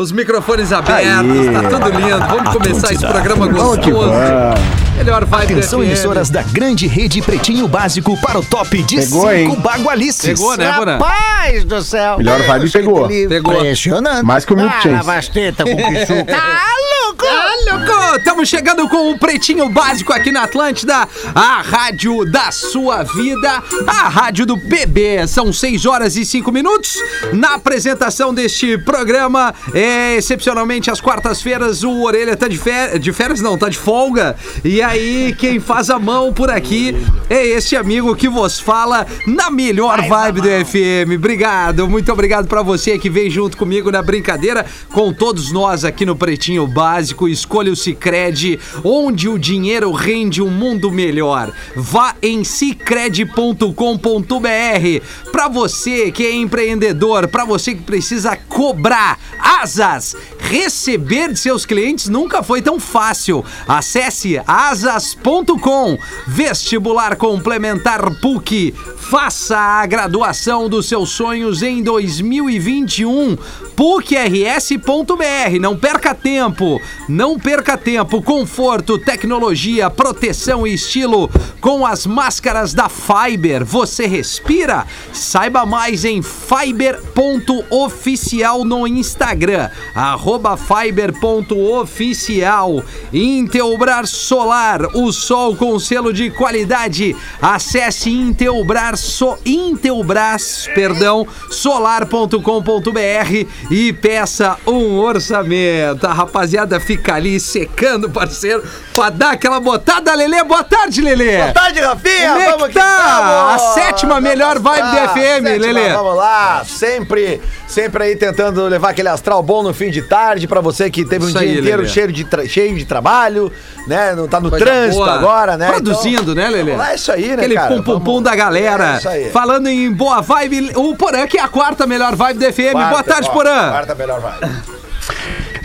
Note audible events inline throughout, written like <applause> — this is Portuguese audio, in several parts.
Os microfones abertos, Aê. tá tudo lindo. Vamos começar esse programa gostoso. Melhor vibe Atenção, emissoras da grande rede Pretinho Básico para o top de pegou, cinco bagualices. Pegou, né, Bora? Rapaz do céu. Melhor vibe pegou. Pegou. Impressionante. Mais que o Milk Chance. Ah, com pichuca. <laughs> tá louco? Estamos chegando com o Pretinho Básico aqui na Atlântida, a rádio da sua vida, a rádio do bebê. São 6 horas e 5 minutos. Na apresentação deste programa, é, excepcionalmente às quartas-feiras, o Orelha tá de férias, de férias não, tá de folga. E aí, quem faz a mão por aqui é este amigo que vos fala na melhor vibe do FM. Obrigado, muito obrigado para você que vem junto comigo na brincadeira, com todos nós aqui no Pretinho Básico. Escolha o Cicred, onde o dinheiro rende um mundo melhor. Vá em cicred.com.br. Para você que é empreendedor, para você que precisa cobrar asas, receber de seus clientes nunca foi tão fácil. Acesse asas.com. Vestibular complementar PUC. Faça a graduação dos seus sonhos em 2021. PUCRS.br. Não perca tempo. Não perca tempo. Conforto, tecnologia, proteção e estilo com as máscaras da Fiber. Você respira? Saiba mais em fiber.oficial no Instagram. Arroba fiber.oficial. Intelbras Solar, o sol com selo de qualidade. Acesse Intelbras, so, Intelbras, perdão, solar.com.br e peça um orçamento. A rapaziada fica ali secando, parceiro, pra dar aquela botada, Lelê. Boa tarde, Lelê. Boa tarde, Rafinha. Como é vamos que tá? A sétima melhor vibe do FM, Lelê. Vamos lá, sempre, sempre aí tentando levar aquele astral bom no fim de tarde pra você que teve um Isso dia aí, inteiro Lelê. cheio de, tra- cheio de trabalho, né? Não tá no Coisa trânsito boa. agora, né? Produzindo, Então, né, Lelê? É isso aí, né, Aquele cara? pum pum pum Vamos- da galera. É isso aí. Falando em boa vibe, o Porã, que é a quarta melhor vibe do FM. boa Quarta, tarde, ó, Porã. Quarta melhor vibe.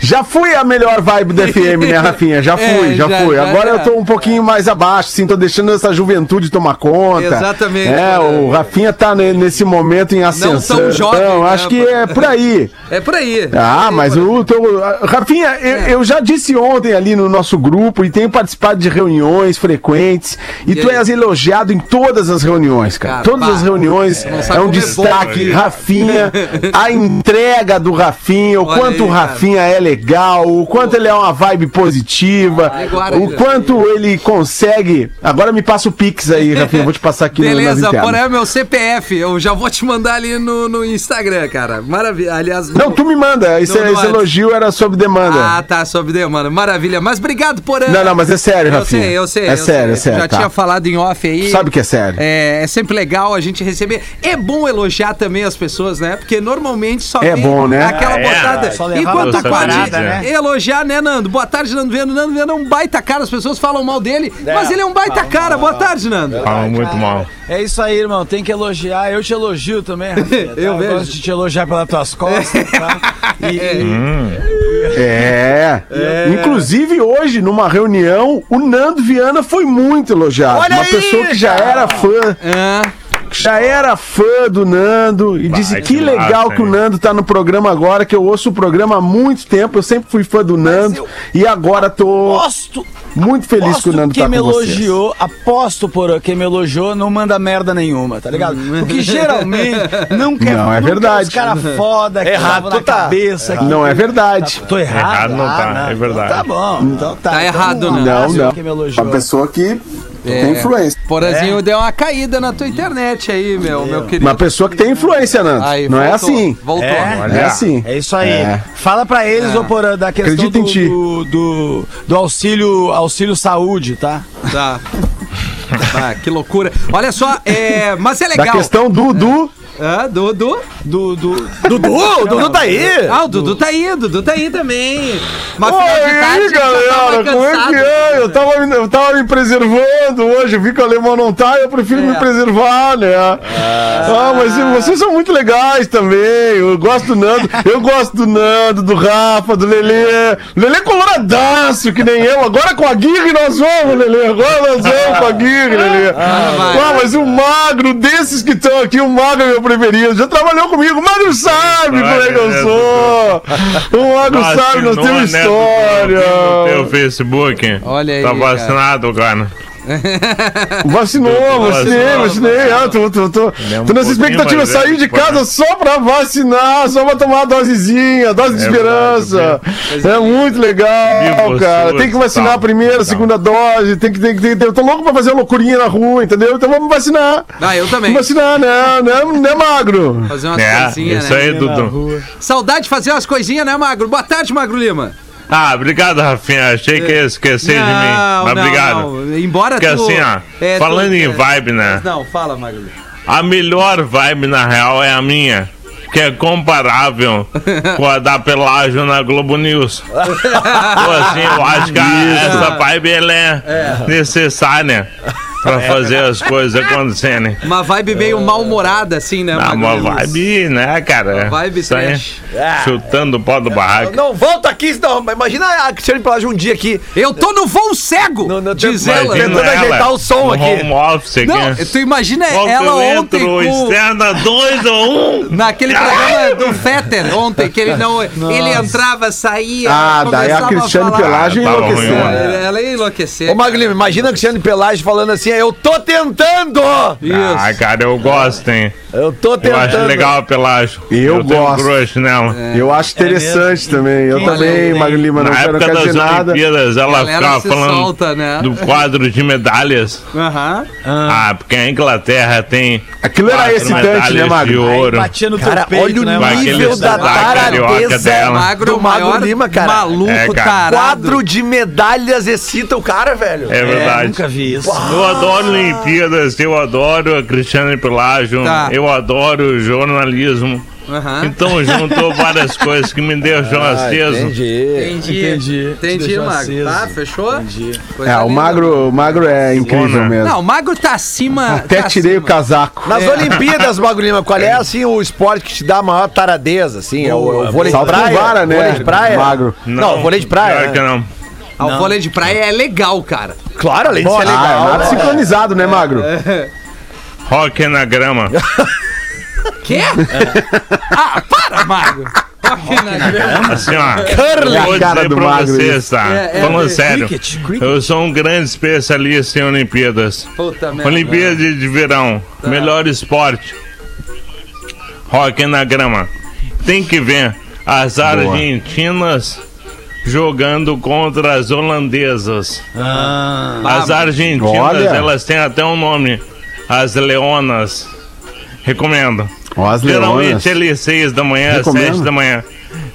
Já fui a melhor vibe do FM, né, Rafinha? Já <laughs> É, fui, já, já, fui. já, Agora já. eu tô um pouquinho mais abaixo, assim, tô deixando essa juventude tomar conta. Exatamente, É, o Rafinha tá ne- nesse momento em ascensão. tão jovem, Então, né, acho que Porã? é por aí. <laughs> É por aí. Ah, Aí, mas Porã. o teu. Rafinha, eu, É. eu já disse ontem ali no nosso grupo e tenho participado de reuniões frequentes e, E tu aí? és elogiado em todas as reuniões, cara. Cara, todas pá, as reuniões não sabe é um é bom, destaque. né? Rafinha, <laughs> a entrega do Rafinha, o Olha quanto aí, o Rafinha é legal, o quanto ele é uma vibe positiva, Agora, o quanto ele consegue. Agora me passa o Pix aí, <laughs> Rafinha, eu vou te passar aqui no Beleza, nas internas. Porã é meu CPF. Eu já vou te mandar ali no, no Instagram, cara. Maravilha. Aliás, no- Não, tu me manda. Esse, No- no esse elogio era sob demanda. Ah, tá, sob demanda. Maravilha. Mas obrigado, Porã. Não, não, mas é sério, Eu Rafinha. sei, eu sei. É eu sério, é sei. sério. Já tá. tinha falado em off aí. Tu sabe que é sério. É, é sempre legal a gente receber. É bom elogiar também as pessoas, né? Porque normalmente só É vem bom, né? aquela Ah, é, botada. Enquanto a pode parada, né? elogiar, né, Nando? Boa tarde, Nando Viano. Nando Viano é um baita cara, as pessoas falam mal dele, É, mas ele é um baita cara. Boa tarde, Nando. Fala muito mal. É isso aí, irmão. Tem que elogiar. Eu te elogio também, Rafinha, <laughs> tá? Eu vejo. gosto de te elogiar pelas tuas costas, <laughs> tá? E, Hum. É. Inclusive, hoje, numa reunião, o Nando Viana foi muito elogiado. Olha Uma aí, pessoa que já cara. era fã. É. Já era fã do Nando e disse Vai, que que legal massa, que o? Nando tá no programa agora, que eu ouço o programa há muito tempo, eu sempre fui fã do Nando e agora tô aposto, muito feliz que o Nando quem tá me com vocês. elogiou, aposto por quem me elogiou não manda merda nenhuma, tá ligado? Porque geralmente não quer Não, é nunca verdade. Os caras foda que Errado na tu tá. cabeça. que- Não é verdade. Tô errado. Errado não Ah, tá, é verdade. Tá bom, então tá. Tá Então, errado, não. Não, não. Quem me elogiou. Uma pessoa que É. tem influência. Porazinho deu uma caída na tua internet aí, meu, meu querido. Uma pessoa que tem influência, Nando. Aí, Não é voltou, assim. Voltou. É? Olha. É assim. É isso aí. É. Fala pra eles, ô Porã, da questão Acredita em do, ti. do, do, do auxílio, auxílio saúde, tá? Tá. <laughs> Ah, que loucura. Olha só, é, mas é Da legal. questão do, do Ah, Dudu. Dudu, o Dudu tá aí. Ah, o Dudu tá aí, o Dudu tá aí também. Mas Oi, aí, galera, como é que é? Eu tava, me- eu tava me preservando hoje, eu vi que o alemão não tá, eu prefiro É. me preservar, né? Ah, mas vocês são muito legais também, eu gosto do Nando, eu gosto do Nando, do Rafa, do Lelê. Lelê é coloradaço, que nem eu, agora com a Guirre nós vamos, Lelê, agora nós vamos com a Guirre, Lelê. vai. Ah, mas o magro, desses que estão aqui, o magro é meu preferido. Já trabalhou comigo. O Magro sabe como é que eu sou. O Magro sabe, nós temos né, história. No teu Facebook. Olha aí, Tá cara. vacinado, cara. <laughs> Vacinou, vacinei, vacinei. Ah, tô, tô, tô, é tô nessa expectativa. velho de casa só pra vacinar, só pra tomar a dosezinha, dose de É esperança. É muito legal, cara. Tem que vacinar a primeira, a segunda dose. Tem que, tem, que- tem, que- eu tô louco pra fazer uma loucurinha na rua, entendeu? Então vamos vacinar. Ah, eu também. Vamos vacinar, né? Né, né magro? Fazer umas É, coisinhas, isso né? aí, Dudu. Saudade de fazer umas coisinhas, né, Magro? Boa tarde, Magro Lima. Ah, obrigado, Rafinha. Achei que ia esquecer de mim. Mas não, obrigado. não. Embora Porque tu... assim, ó, é, falando tu- em é, vibe, né? Não, fala, Magro Lima. A melhor vibe, na real, é a minha. Que é comparável <laughs> com a da Pelágio na Globo News. <laughs> Pô, assim, eu acho que a- essa vibe ela é, necessária pra fazer as coisas acontecerem. Uma vibe meio mal-humorada, assim, né, Ah, Magro uma vibe, né, cara? Uma vibe trash. Chutando o pó do barraco. Não, volta aqui, senão. Imagina a Cristiane Pelágio um dia aqui. Eu tô no voo cego, No- no- diz ela. tentando ajeitar o som no aqui. Home office aqui. Não, tu imagina Volta, ela eu ontem com... externa 2 ou 1. Um. Naquele programa do Fetter ontem, que ele não. Ele entrava, saía. Ah, daí a Cristiane Ah, ruim, enlouqueceu. Ela ela ia enlouquecer. Ô, Maglino, imagina a Cristiane Pelágio falando assim: eu tô tentando! Isso. Ah, cara, eu gosto, hein? Eu tô Eu tentando. acho legal a Pelágio. Eu tenho gosto. crush nela. Eu acho interessante também. Eu Quem também, não Magro Lima, não Na quero, não época quero das dizer nada. Olimpíadas, ela ficava falando solta, né? do quadro de medalhas. Aham. Ah, porque a Inglaterra tem Aquilo era excitante, né, medalhas de Magro? Aí ouro. batia no teu Cara, peito, olha o né, Magro? nível da taradeza dela. Magro, do o Magro maior Lima, cara. maluco, É, cara. Quadro de medalhas excita o cara, velho. É É, verdade. nunca vi isso. Eu adoro Olimpíadas, eu adoro a Cristiane Pelágio, Tá. eu adoro jornalismo. Aham. Então juntou <laughs> várias coisas que me deixam Ah, aceso. entendi. Entendi. Entendi. Te Entendi, Magro. aceso. Tá, fechou? Entendi. Coisa É, o. Magro, o Magro é incrível mesmo. Não, o Magro tá acima. Até tá tirei o acima. casaco. Nas Olimpíadas, Magro Lima, qual é assim o esporte que te dá a maior taradeza, assim? É o, é o vôlei de praia? vara, né, Vôlei de praia? Magro? Não, vôlei de praia, Pior né? que não. Ah, o vôlei de praia é legal, cara. Claro, além de ser Ah, é legal. nada né? sincronizado, né, Magro? Rock na grama. <laughs> Quê? Ah, para, Magro. Ok, na Assim, ó. Curling. Eu vou É a cara dizer do pra magro vocês, tá? É, é, Falando é, sério. cricket, cricket. Eu sou um grande especialista em Olimpíadas. Puta merda. Olimpíadas de verão. Tá. Melhor esporte. Rock na grama. Tem que ver as argentinas jogando contra as holandesas. Ah, As argentinas, Olha. elas têm até um nome. As leonas. Recomendo. Ó, as Geralmente leonas. ele seis da manhã, Recomendo. sete da manhã.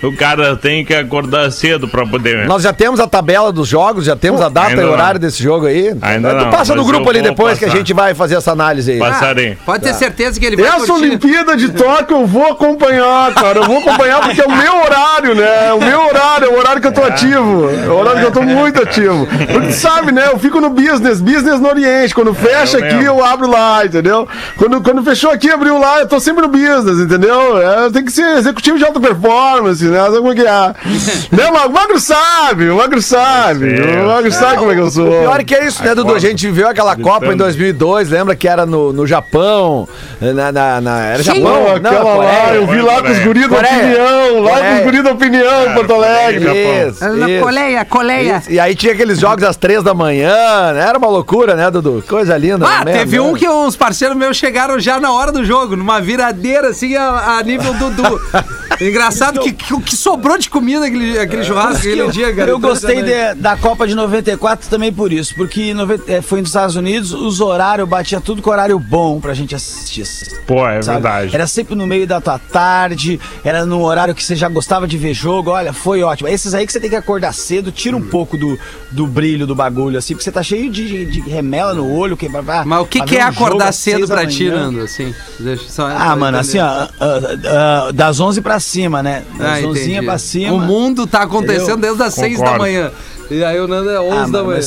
O cara tem que acordar cedo pra poder. Nós já temos a tabela dos jogos, já temos a data Ainda e o não. horário desse jogo aí. Ainda tu não, passa no grupo eu ali depois que a passar. gente vai fazer essa análise aí. Passarei. Pode ter certeza que ele vai Essa curtir. Olimpíada de Tóquio eu vou acompanhar, cara. Eu vou acompanhar porque é o meu horário, né? É o meu horário, é o horário que eu tô ativo. É o horário que eu tô muito ativo. Porque tu sabe, né? Eu fico no business, business no Oriente. Quando fecha eu aqui, lembro. eu abro lá, entendeu? Quando, quando fechou aqui, abriu lá, eu tô sempre no business, entendeu? É, tem que ser executivo de alta performance, né? Como é que é? <laughs> né? O Magro sabe, o Magro sabe. sei, O Magro sabe como é que eu sou. O pior é que é isso, né, Dudu? A gente viveu aquela Copa em 2002, lembra que era no, no Japão? Na, na, na- era Sim. Japão? Pô, aquela lá, eu vi lá com os guris da opinião, lá com os guris da opinião, Porto Alegre. Isso, isso. Coleia, coleia. Isso. E aí tinha aqueles jogos às três da manhã, né? Era uma loucura, né, Dudu? Coisa linda. Ah, né? teve Né? um que uns parceiros meus chegaram já na hora do jogo, numa viradeira assim a, a nível Dudu. <laughs> Engraçado que o que sobrou de comida aquele, aquele churrasco aquele eu, dia, cara. eu gostei de- da Copa de 94 também por isso, porque noven- eh, foi nos Estados Unidos, os horários batia tudo com horário bom pra gente assistir. Pô, é sabe? verdade. Era sempre no meio da tua tarde, era no horário que você já gostava de ver jogo. Olha, foi ótimo. Esses aí que você tem que acordar cedo, tira um pouco do, do brilho do bagulho, assim, porque você tá cheio de, de remela no olho. Que, Mas o que, pra que é um acordar cedo pra ti. Nando, assim? Deixa só Ah, mano, assim, ó, ah, ah, das 11 pra cima, né? Ah, Das 11 entendi. pra cima. O mundo tá acontecendo Entendeu? desde as 6 da Concordo. manhã. E aí o Nando é 11 Ah, da manhã.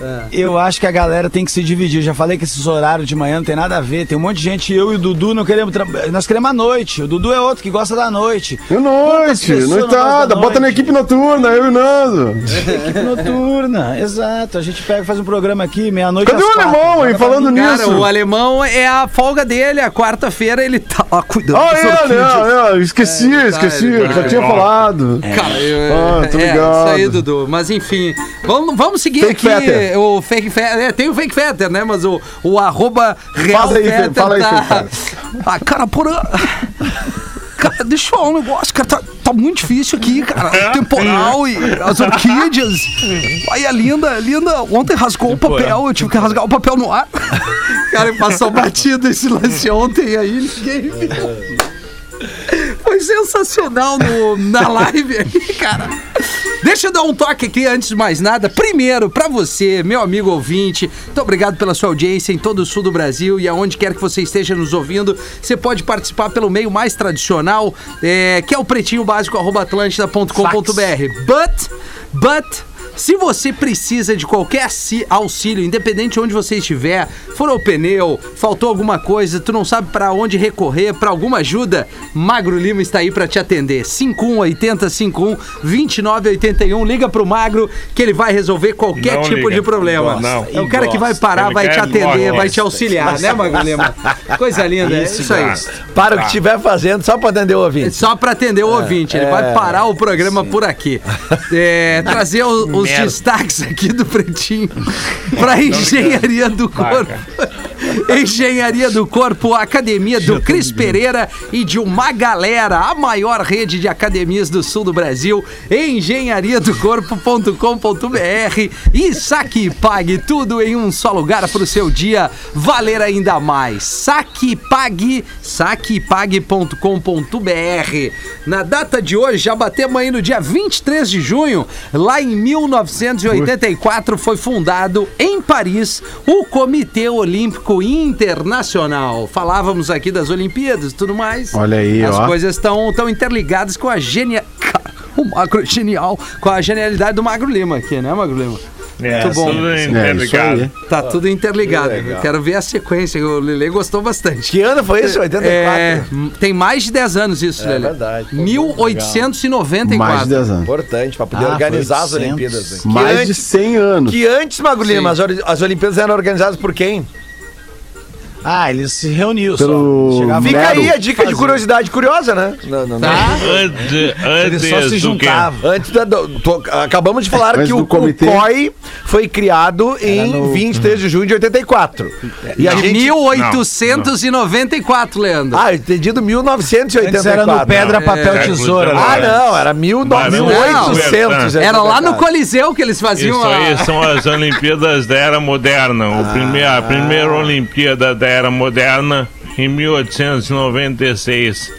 Mas eu, acho que a galera tem que se dividir. Já falei que esses horários de manhã não tem nada a ver. Tem um monte de gente, eu e o Dudu não queremos. tra- Nós queremos a noite. O Dudu é outro que gosta da noite. Quantas noite, noitada. Bota na equipe noturna, eu e o Nando. Equipe noturna, exato. A gente pega e faz um programa aqui, meia-noite. Cadê às o quatro. alemão aí, Joga pra falando mim. Cara, nisso? o alemão é a folga dele, a quarta-feira ele tá lá cuidando Ah, é, né? é, esqueci, É, esqueci. tá, ele- já tinha Ó. falado. Cara, eu, Ah, tô é, ligado. isso aí, Dudu. Mas enfim, vamos, vamos seguir Fake aqui Fetter. o Fake Fetter. É, tem o Fake Fetter, né? Mas o, o arroba Real Fala aí, Fetter fala aí, tá... <laughs> Ah, cara, porra... <laughs> Cara, deixa eu falar um negócio, cara, tá, tá muito difícil aqui, cara. O temporal e as orquídeas. Aí a linda, linda, ontem rasgou o papel, eu tive que rasgar o papel no ar. <laughs> Cara, passou batido esse lance ontem aí, ninguém viu. Foi sensacional no, na live aí, cara. Deixa eu dar um toque aqui antes de mais nada. Primeiro, pra você, meu amigo ouvinte, muito obrigado pela sua audiência em todo o sul do Brasil e aonde quer que você esteja nos ouvindo. Você pode participar pelo meio mais tradicional, é, que é o pretinho básico atlântida.com.br. But, but. Se você precisa de qualquer auxílio, independente de onde você estiver, furou o pneu, faltou alguma coisa, tu não sabe pra onde recorrer, pra alguma ajuda, Magro Lima está aí pra te atender. 5180 51 2981, liga pro Magro que ele vai resolver qualquer Não tipo liga. de problema. Não. É o cara que vai parar, Ele vai te atender, vai te auxiliar, né, Magro Lima? Coisa linda, é isso aí. Para o que estiver fazendo, só pra atender o ouvinte. Só para atender o ouvinte, ele vai parar o programa por aqui. É, trazer o- os Merda. destaques aqui do Pretinho para Engenharia do Corpo. Engenharia do Corpo, Academia do Cris Pereira e de uma galera, a maior rede de academias do sul do Brasil, engenhariadocorpo.com.br e saque e pague tudo em um só lugar para o seu dia valer ainda mais. Saque e pague, saquepague.com.br. Na data de hoje, já batemos aí no dia 23 de junho, lá em 1984 foi fundado em Paris o Comitê Olímpico Internacional. Falávamos aqui das Olimpíadas e tudo mais. Olha aí, As ó. coisas estão tão interligadas com a genial. <laughs> O Magro é genial, com a genialidade do Magro Lima aqui, né, Magro Lima? É, Muito bom. tudo É, interligado. aí. Tá tudo interligado. Eu quero ver a sequência. O Lele gostou bastante. Que ano foi isso? 84? É, tem mais de 10 anos isso, Lele. verdade. 1894. Mais de 10 anos. Importante, pra poder Ah, organizar as 800. Olimpíadas. né? Mais de antes- 100 anos. Que antes, Magro Lima, as Olimpíadas eram organizadas por quem? Ah, eles se reuniu Pelo- só. Chegava Fica aí a dica de Fazer. curiosidade curiosa, né? Não, não, não. Tá? Antes, Eles antes só se juntavam. Antes da, do- tô- acabamos de falar Antes que o, o comitê. COI foi criado em no- 23 de junho de 84. E a De gente... 1894, Leandro. Ah, entendido 1984. Antes era no pedra, papel, É, tesoura. Ah, né? não, era mil, Mas mil não. oitocentos. Era lá no Coliseu que eles faziam Isso a... aí são as Olimpíadas da Era Moderna. O prime- a primeira Olimpíada da Era Moderna em 1896.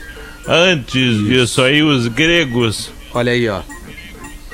Antes disso aí, os gregos Olha aí, ó.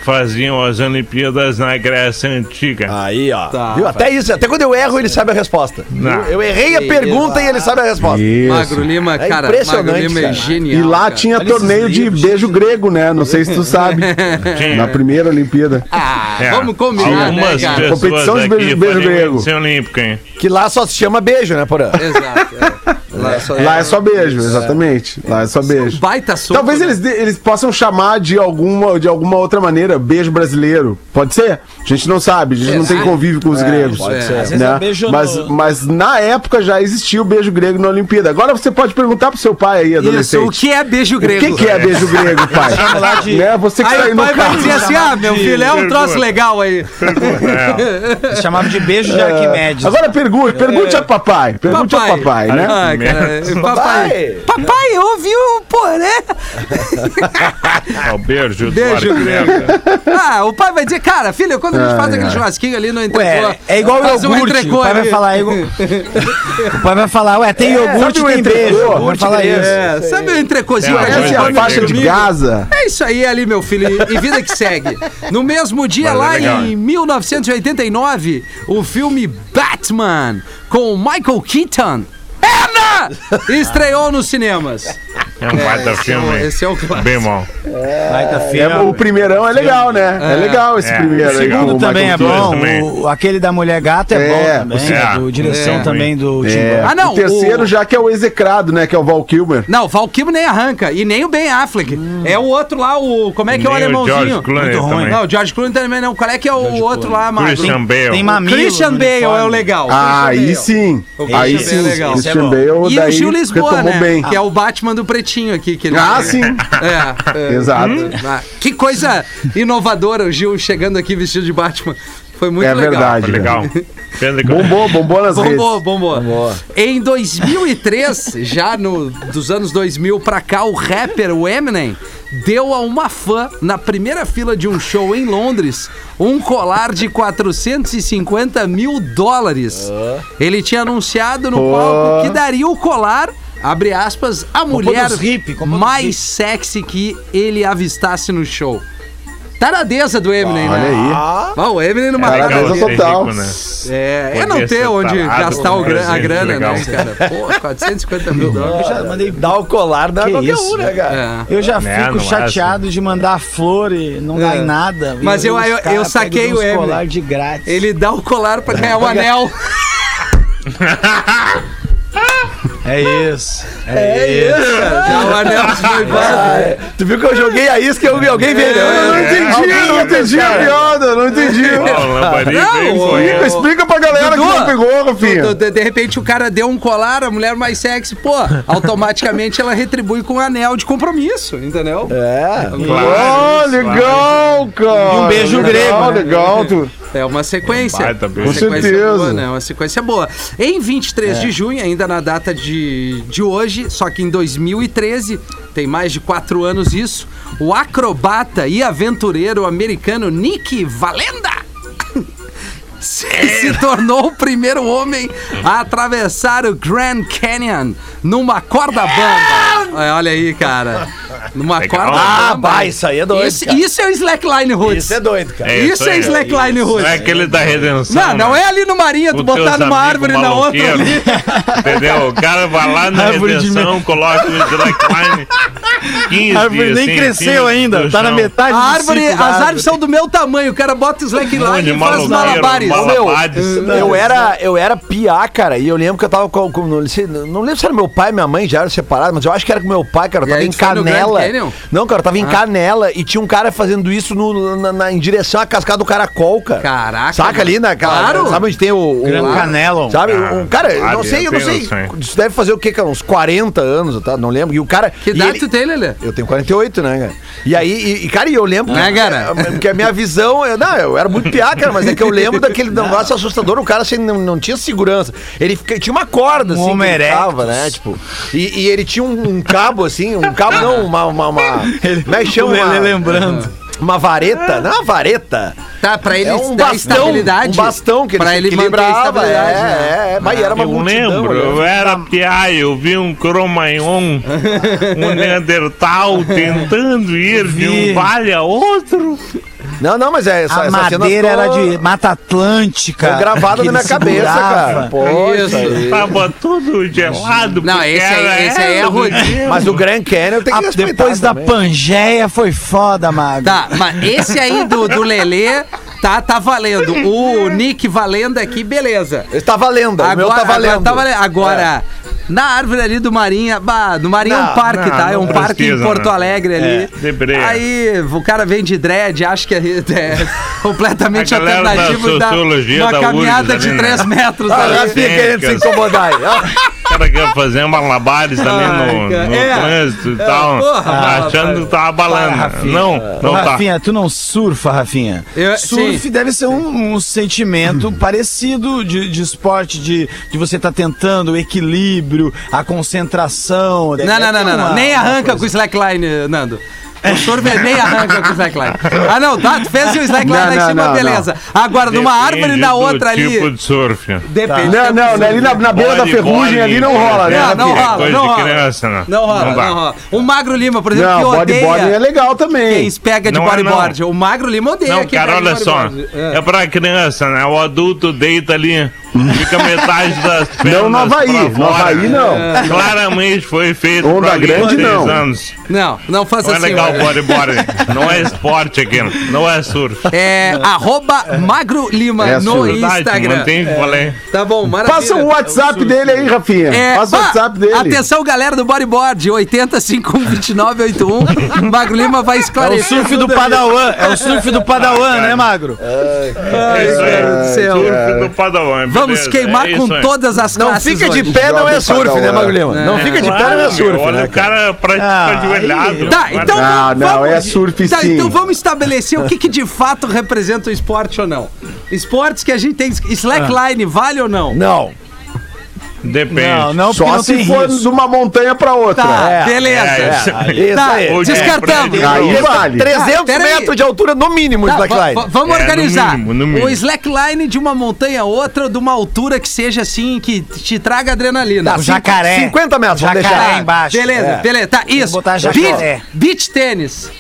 Faziam as Olimpíadas na Grécia Antiga. Aí, ó. Tá, Viu? Até isso, até quando eu erro, ele sabe a resposta. Não. Eu errei a pergunta e ele sabe a resposta. Isso. Magro Lima, É cara, impressionante, Magro Lima é genial. E lá cara. tinha Olha torneio de livros. beijo grego, né? Não sei se tu sabe. <laughs> Tinha. Na primeira Olimpíada. Ah, É. vamos combinar, né, cara? Competição de beijo- beijo grego. índice olímpico, hein? Que lá só se chama beijo, né, Porã? Exato. é. Lá, só- Lá é só beijo, exatamente. Lá é só beijo. Baita soco. Talvez né? eles, eles possam chamar de alguma, de alguma outra maneira, beijo brasileiro. Pode ser? A gente não sabe, a gente não tem Ah, convívio com os gregos. pode ser. Às vezes Né? é beijo no- mas, mas na época já existia o beijo grego na Olimpíada. Agora você pode perguntar pro seu pai aí, Isso, adolescente. o que é beijo O grego? que, que é beijo grego, <laughs> pai? de- né? Você que Aí tá aí o no pai vai carro. dizer assim, ah, meu filho, é um troço legal aí. É. Eles chamavam de beijo de É, Arquimedes. Agora pergunte, pergunte a papai. Pergunte a papai, né? Ah, cara, papai. Papai. Papai, ouviu o poré? É o beijo, do Beijo. Ah, o pai vai dizer, cara, filho, quando a gente Ai, faz aquele churrasquinho ali no entrecô... Ué, é igual o um iogurte. entrecô O pai vai ali. falar, é igual- <laughs> o pai vai falar, ué, tem iogurte, sabe o tem entrecô? beijo. Vai Iogurte falar isso. É, sabe o entrecôzinho É, que a é faixa de? Gaza. É isso aí ali, meu filho, e, e vida que segue. No mesmo dia, é lá em hein? 1989, o filme Batman, com Michael Keaton, Ana, estreou nos cinemas. É um baita esse é o- filme. esse é o clássico. Bem bom. Baita É, filme. o primeirão é legal, né? É, legal esse É, primeiro o aí. segundo o também é bom. também. O, aquele da Mulher Gata é, É, bom também. o É, do direção É. também do Tim É. Ah, não, O terceiro o- já que é o execrado, né? Que é o Val Kilmer. Não, Val Kilmer nem arranca. E nem o Ben Affleck. É o outro lá, o. Como é que é o alemãozinho? George Clooney Muito ruim. também. Não, o George Clooney também não. Qual é que é o outro lá, Marcos? Christian Bale. Tem mamilo. Christian Bale é o legal. Ah, aí sim. O Aí Christian sim. Bale é legal. Esse é Christian. Bale E o daí Gil Lisboa, né? bem. Que é o Batman do pretinho aqui. Que ele Ah, sim. <laughs> É, é. Exato. Ah, Que coisa inovadora o Gil chegando aqui vestido de Batman. Foi muito É legal. verdade. Foi legal. Bombou, bombou nas redes. Bombou, bombou. Em 2003, já no, dos anos 2000 pra cá, o rapper, o Eminem, deu a uma fã, na primeira fila de um show em Londres, um colar de 450 mil dólares. Ele tinha anunciado no palco que daria o colar, abre aspas, a mulher dos mais sexy que ele avistasse no show. Taradeza do Eminem, Olha né? aí. Ah, o Eminem numa Taradeza fila ser total. rico, né? é, é não ter onde gastar o gra- a grana, legal. né, cara? Pô, <laughs> 450 mil Eu dólares. já mandei Dá o colar, não é Que qualquer isso? um, né, cara? É. Eu já Né, fico é chateado de mandar flor e não dar É. em nada. Mas eu- eu- eu saquei o Eminem. colar de grátis. Ele dá o colar pra ganhar o anel. <laughs> É isso. É, isso. Dá o anel. Ah, tu viu que eu joguei a isca e eu vi alguém ver, Eu não né? entendi, eu não entendi a piada, não entendi. Não. Explica, explica pra galera Dudu, que não pegou, Rafinha. De, repente o cara deu um colar, a mulher mais sexy, pô, automaticamente ela retribui com um anel de compromisso, entendeu? É. Ah, legal, cara. E um beijo legal, grego, né? Legal, tu. É uma sequência. Baita Uma beijo. sequência certeza. boa, né? Uma sequência boa. Em 23 É. de junho, ainda na data de, de hoje, só que em 2013, tem mais de quatro anos isso, o acrobata e aventureiro americano Nick Valenda se, se tornou o primeiro homem a atravessar o Grand Canyon numa corda bamba. É, Olha aí, cara. Numa Legal. corda Ah, bamba. isso aí é doido, Isso, cara. isso é o Slackline Roots. Isso é doido, cara. Isso é aí. slackline Não Roots. é aquele da redenção. Não, não né? é ali no Marinha, tu botar numa árvore na outra ali. Entendeu? O cara vai lá na Árvore de redenção, coloca o slackline. 15 <laughs> A árvore dias, nem assim, cresceu assim, ainda, tá na chão. metade A do árvore, as árvores são do meu tamanho, o cara bota o slackline e faz maloqueiro, malabares. Meu, eu era, eu era piá, cara, e eu lembro que eu tava com, com- não, sei, não lembro se era meu pai e minha mãe já eram separados, mas eu acho que era com meu pai, cara, eu tava em Canela. Não, cara, eu tava em Ah. Canela e tinha um cara fazendo isso no- na, na- em direção à cascada do Caracol, cara. Caraca, Saca ali naquela, Claro. sabe onde tem o, o Grand Canelon. Sabe, Ah, um cara, eu não sei, eu não sei. Isso deve fazer o quê, cara? Uns 40 anos, tá? Não lembro. E o cara. Que idade ele- tu tem, Lelê? eu tenho 48, né, cara? E aí, e, cara, e eu lembro Né, que, cara? que a minha visão, eu, não, eu era muito piá, cara, mas é que eu lembro daquele <laughs> negócio assustador, o cara assim, não, não tinha segurança. Ele fica- tinha uma corda, assim, que ele tava, né, tipo, e, e ele tinha um, um cabo, assim, um cabo não, uma, uma, uma <laughs> como é que chama? O Lelê Uma, lembrando. uma vareta, não é uma vareta. Tá, pra ele É um dar bastão, estabilidade. um bastão que ele pra ele equilibrava, é, né? é, é, mas era uma Eu multidão, lembro, né? eu era piá, eu vi um cromagnon, <laughs> um Neandertal tentando ir de Vi. um vale a outro. Não, não, mas é essa, A essa cena madeira era de Mata Atlântica. ficou gravada na minha cabeça, segurava. cara. Pô, Isso. isso aí. Tava tudo gelado. Não, esse aí- esse aí é dia. Mas o Grand Canyon tem que respeitar depois da também. Pangeia foi foda, Mago. Tá, mas esse aí do, do Lelê tá, tá valendo. O Nick valendo aqui, beleza. Tá valendo, o meu tá valendo. Agora, tá valendo. Agora, na árvore ali do Marinha, bah, do Marinha é um Não, parque, não, tá? É um não parque em precisa, Porto né? Alegre ali. debré. Aí o cara vem de dread, acha que é, é completamente da alternativo da sociologia uma da caminhada URGS de ali, 3 né? metros. Ah. Rafinha Tem, querendo se incomodar aí. <laughs> cara quer fazer malabares ali Ai, no, no é. trânsito e É, tal, porra, achando rapaz. que tava balando. Rafinha. não, não tá. Rafinha, tu não surfa, Rafinha? Eu- Surf sim. deve ser um, um sentimento parecido de, de esporte, de, de você estar tentando o equilíbrio, a concentração. Não, não, não, não, não. Nem arranca com o slackline, Nando. O sorvete nem arranca com o slackline. Ah, não, tá? Tu fez o slackline Não, lá em não, cima, não, beleza. Agora, numa árvore e na outra ali. tipo de surf. Depende. Não, não, né, ali na, na beira da ferrugem body, ali não rola, né? Não, não Rafinha? rola, não de rola. criança, né? Não rola, não, rola. O Magro Lima, por exemplo, Não, que odeia bodyboarding é legal também. quem pega de Não é, bodyboard. O Magro Lima odeia Não, cara, olha só. bodyboard. É. pra criança, né? O adulto deita ali fica metade das <laughs> pernas Não no Havaí, no. Havaí não. Claramente foi feito Onda grande, não. anos. Não, não faça Não é assim. legal olha. bodyboard. Não é esporte aqui, não é surf. É arroba Magro Lima É no Verdade, Instagram. mantém falei. Tá bom, maravilha. Passa o WhatsApp dele aí, Rafinha. É, Passa o WhatsApp dele. Atenção, galera do bodyboard, 80512981. Magro Lima vai É o esclarecer. surf do. Padawan. É o surf do Padawan, né, Magro? É isso aí. Surf do Padawan. Vamos quear é com todas as Não classes fica de hoje. pé, não é surf, pra né. Magro Lima? Não fica de pé, não é surf, Olha né, o cara? praticamente Ah, ajoelhado. Tá, então Não, vamos, não, vamos- é surf tá, sim. então vamos estabelecer o que, que de fato representa o esporte ou não. Esportes que a gente tem. Slackline, vale ou não? Não. Depende. Não, não, porque Só não se for risco. de uma montanha pra outra. Tá, É, beleza. é, isso Isso Tá, descartamos. Aí vale. 300 Ah, pera aí. metros de altura no mínimo, Tá, slackline. va- va- vamos É, no organizar. mínimo, no mínimo. O slackline de uma montanha a outra, de uma altura que seja assim, que te traga adrenalina. Tá, O jacaré. 50 metros, vamos Jacaré deixar. embaixo. Beleza, É. beleza. Tá, isso. botar Beach, jacaré. beach tênis.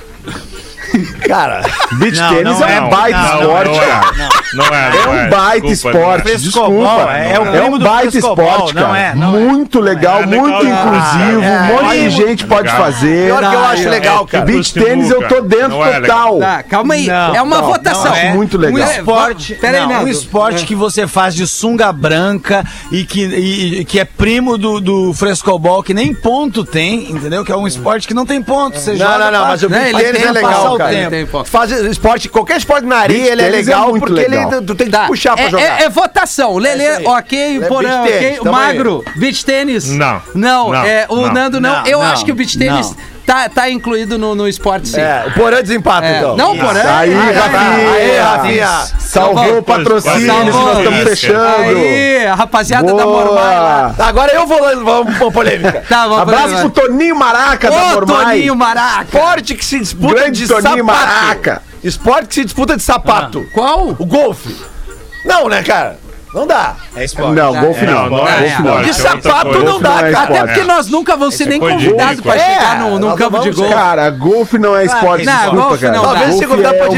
<laughs> Cara, Beach Não, tênis não é é, um baita não, esporte, não, cara. Não é, É um baita Desculpa, esporte, desculpa. é, é É um baita esporte, não cara. é, não é. muito legal, É muito inclusivo, é, um monte é, de gente pode fazer. pior que eu acho é, legal, é, cara. Beach tênis eu tô dentro é total. Tá, calma aí. É uma votação. é. Muito legal. Um esporte, Pera aí, não, Nando. um esporte que você faz de sunga branca e que, e- que é primo do, do frescobol, que nem ponto tem, entendeu? Que é um esporte que não tem ponto. Você Não, não, não, mas o beach ele tênis é legal, o cara. tempo. Tem, pô. Faz esporte, qualquer esporte na areia, Beach ele é é legal muito porque legal. ele, tu tem que Tá, puxar pra é, jogar. É, é votação. Lelê, É ok. É Porã, beach ok. Magro, beach tênis. Não. Não, Não, é, o não. Nando não. Não, Eu não, acho que o beach tênis não. Tá, tá incluído no, no esporte, sim. É, o Porã desempata, É, então. Não, Porã. Aí, Ah, Rafinha. Aê, Rafinha. Salvou o patrocínio, Salvou. nós estamos fechando. Aí, a rapaziada da Mormai lá. Boa. Agora eu vou, vamos pra polêmica. Tá, vamos Abraço pra- pro Toninho Maraca da Ô, Normai. Toninho Maraca. Esporte que se disputa Grande de Toninho sapato. Maraca. Esporte que se disputa de sapato. Qual? O golfe. Não, né, cara? Não dá. É esporte. Não, golfe Não, não. não é Golfe não. esporte. De é sapato não dá, Golfe é cara. Até porque nós nunca vamos ser nem convidados pra é. chegar Nós campo de vamos gol. Cara, golfe não é esporte, Não, desculpa, golfe cara. não dá. Talvez se golfe convidar pra é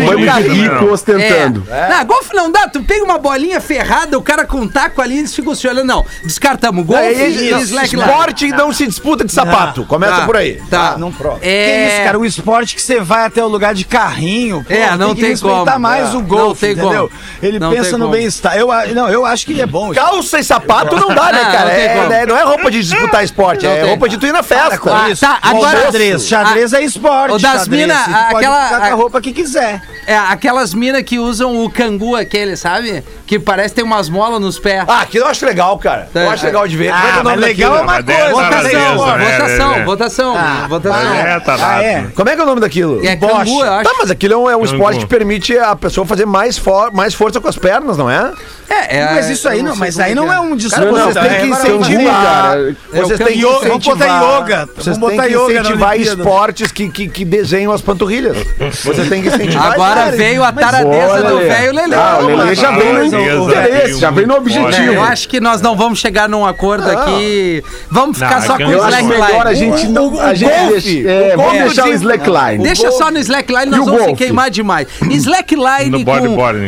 dirigir rico ostentando. É. Não, golfe não dá. Tu pega uma bolinha ferrada, o cara com um taco ali, eles ficam se olhando. Não, descartamos. Golfe e slackline. esporte não se disputa de sapato. Começa Tá, por aí. Tá. Não, pronto. É... Que isso, cara? O esporte que você vai até o lugar de carrinho. pô, É, não tem respeitar como. mais É. o golfe, Não tem entendeu? Ele pensa no bem-estar. Eu, não, eu acho que é bom. Calça e sapato não dá, né, cara? não É, né, não é roupa de disputar esporte, Não é tem. roupa de tu ir na festa. Ah, tá, agora- xadrez. Xadrez é esporte. O das xadrez. mina, Você pode aquela- ficar com a roupa que quiser. É, aquelas minas que usam o cangu aquele, sabe? Que parece que tem umas molas nos pés. Ah, aquilo eu acho legal, cara. Eu É, acho é. legal de ver. Como é que é o Ah, nome legal daquilo? é uma é coisa. essa votação, beleza, ó, né, votação, né, né. votação, Ah, votação. É, tá Ah, é? Como é que é o nome daquilo? É Bocha. cangu, eu acho. Tá, mas aquilo é um, é um esporte que permite a pessoa fazer mais, for, mais força com as pernas, não é? É, é, Mas isso aí não, mas aí não é um discurso. Cara, vocês têm é que incentivar. cara. Vocês É têm que cangu. Vamos botar incentivar. yoga. Vocês têm botar que incentivar esportes que, desenham as panturrilhas. Vocês têm que incentivar. Agora cara. veio a taradeza do velho Lelê. Ah, o Lelê já Não, vem no o- interesse, já vem no É, objetivo. eu acho que nós não vamos chegar num acordo aqui. Vamos ficar Não, só é com o slackline. melhor a gente não. A gente golfe, deixa, é, o vamos deixar o de- slackline. Deixa só no slackline, nós o vamos se queimar demais. Slackline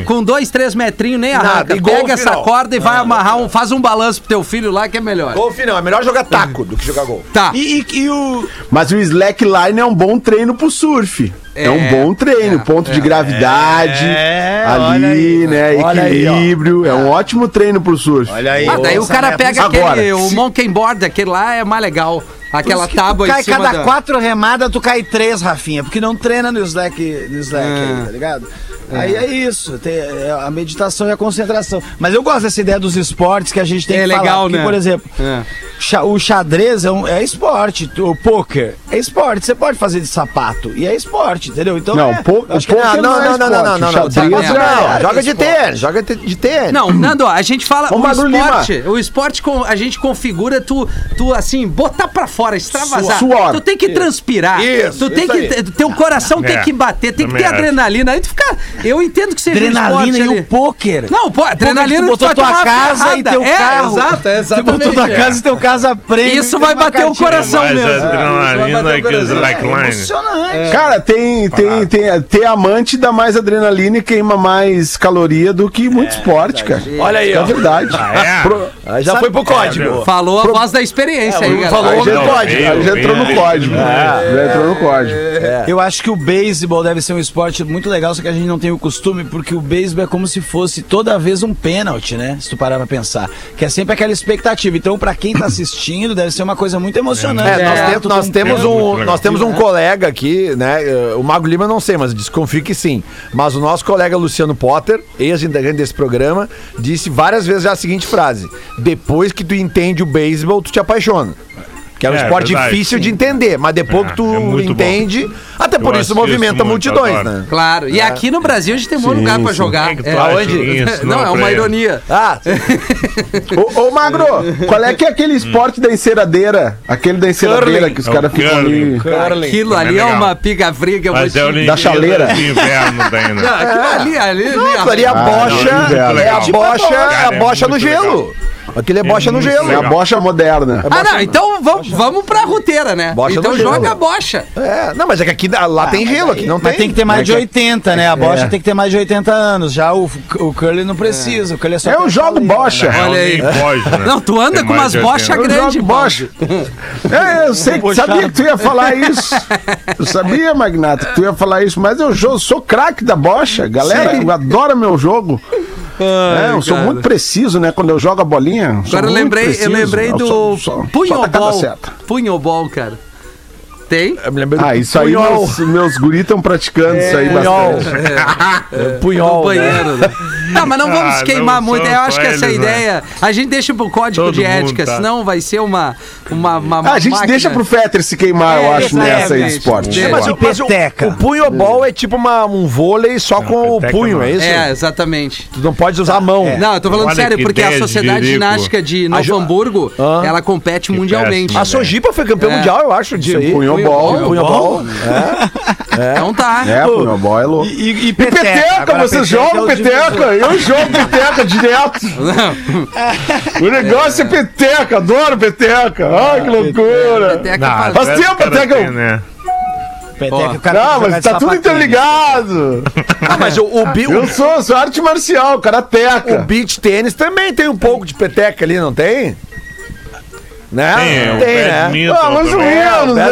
com, dois, três metrinhos, nem Nada, arranca. Pega essa não. corda e vai amarrar, um, faz um balanço pro teu filho lá que é melhor. Golfe não, é melhor jogar taco do que jogar gol. Tá. E, e- e o. Mas o slackline é um bom treino pro surf. É, um bom treino, ponto de gravidade É, ali, aí. né? Olha aí, equilíbrio. é um ótimo treino pro surf. Olha aí. Ah, daí o cara pega Agora, aquele, o se- monkey board, aquele lá é mais legal. Aquela tábua tu cai em cima cada da... quatro remadas, tu cai três, Rafinha, porque não treina no slack, no slack É. aí, tá ligado? Aí é isso, tem é a meditação e a concentração. Mas eu gosto dessa ideia dos esportes que a gente tem É que legal, falar. Porque, né? por exemplo, É. o xadrez é, um- é esporte, o poker é esporte. Você pode fazer de sapato e é esporte, entendeu? Então Não, é, po- acho o que- poker Não, não, é não, não, não, esporte, não, não, não. xadrez Não, é- não, é joga de tênis, joga de tênis. Não, Nando, a gente fala Ô, o Magro esporte, o esporte a gente configura tu, tu assim, botar pra fora, extravasar. Suor. Tu tem que transpirar. Isso, tu tem isso que aí. teu coração tem É, que bater, tem que ter adrenalina. Aí tu fica, eu entendo que seja um Adrenalina esporte e ali. o poker. Não, pô, adrenalina tu botou tua uma casa e teu é, carro. Exato, é Você exatamente. botou tua é. casa e teu casa prêmio. Isso vai bater o coração Mais mesmo. adrenalina que os É slackline. emocionante. Cara, tem, tem, tem, ter amante dá mais adrenalina e queima mais caloria do que muito esporte, cara. Olha aí, É ó. verdade. é? Pro- Aí já foi pro código. Falou a voz da experiência aí, galera. falou no código. já entrou no código. Já entrou no código. Eu acho que o beisebol deve ser um esporte muito legal, só que a gente não tem o costume, porque o beisebol é como se fosse toda vez um pênalti, né? Se tu parar pra pensar. Que é sempre aquela expectativa. Então, pra quem tá assistindo, deve ser uma coisa muito emocionante. É, nós, É, tem- tu nós tem temos um, nós temos um colega aqui, né? eh, O Mago Lima não sei, mas desconfio que sim. Mas o nosso colega Luciano Potter, ex-integrante desse programa, disse várias vezes já a seguinte frase: Depois que tu entende o beisebol, tu te apaixona. Que é um É, esporte verdade. difícil de entender, mas depois É, que tu é entende, até por Eu isso movimenta muito, multidões, adoro. né? Claro. E aqui no Brasil a gente tem um bom Sim, lugar pra jogar. É, aonde? isso, <laughs> Não, é uma ironia. Ah, <laughs> Ô, ô, Magro, qual é que é aquele esporte da enceradeira? Aquele da enceradeira Curling. que os É caras ficam ali. curling. Aquilo Também ali é uma pica-friga. é o Da chaleira. inverno daí, né? Não, aquilo ali, ali, ali, ali é a Ah, bocha, não, é a bocha, é a é bocha no gelo. Aquilo é bocha no gelo. É a bocha moderna. Ah, não, então vamos, vamos pra roteira, né? Bocha então no gelo. joga a bocha. É, não, mas é que aqui lá tem gelo, aqui não tem. Mas tem que ter mais de 80, né? A bocha É. tem que ter mais de 80 anos. Já o, o curly não precisa. O curly é só Eu jogo chaleira. bocha. É, Olha aí. né? Não, tu anda Tem com umas bochas 80. Eu grandes. jogo bocha. É, eu sei, que- sabia que tu ia falar isso. <laughs> Eu sabia, Magnata, que tu ia falar isso, mas eu jo- sou craque da bocha. Galera, eu adoro meu jogo. É, eu sou cara. muito preciso, né? Quando eu jogo a bolinha. Agora eu lembrei, eu lembrei do só punhobol. Punhobol, cara. Tem? Ah, isso aí punhol. meus, meus guris estão praticando isso aí punhol. bastante. No Punhol, né? banheiro, né? Não, mas não vamos Ah, queimar não muito. Eu acho que essa eles, né? ideia. A gente deixa pro código Todo de ética, tá. senão vai ser uma. uma, uma Ah, a gente máquina. deixa pro Fetter se queimar, eu É, acho, nessa aí de esporte. É, É, mas, o, o, peteca. o punhobol é tipo uma, um vôlei só com o punho, não. é isso? É, exatamente. Tu não pode usar a mão. Não, eu tô falando Olha sério, que porque a de Sociedade. Ginástica de Novo Hamburgo, ela compete mundialmente. A Sojipa foi campeão É. mundial, eu acho, disso aí. Punhobol. Punhobol. Então tá. É, punhobol é louco. E, e, e E peteca. peteca, Agora, vocês peteca é jogam o peteca? divisor. Eu jogo peteca direto. <laughs> O negócio é peteca, adoro peteca. Ai, que loucura. Peteca Não, faz- tempo até que eu- né? Peteca, o Não, mas tá tudo interligado. <laughs> Ah, mas o, o, bi- Eu sou, sou arte marcial, o karateca. beach tênis também tem um pouco de peteca ali, não tem? Né? Tem, o tem né? Ah, mais ou menos, né?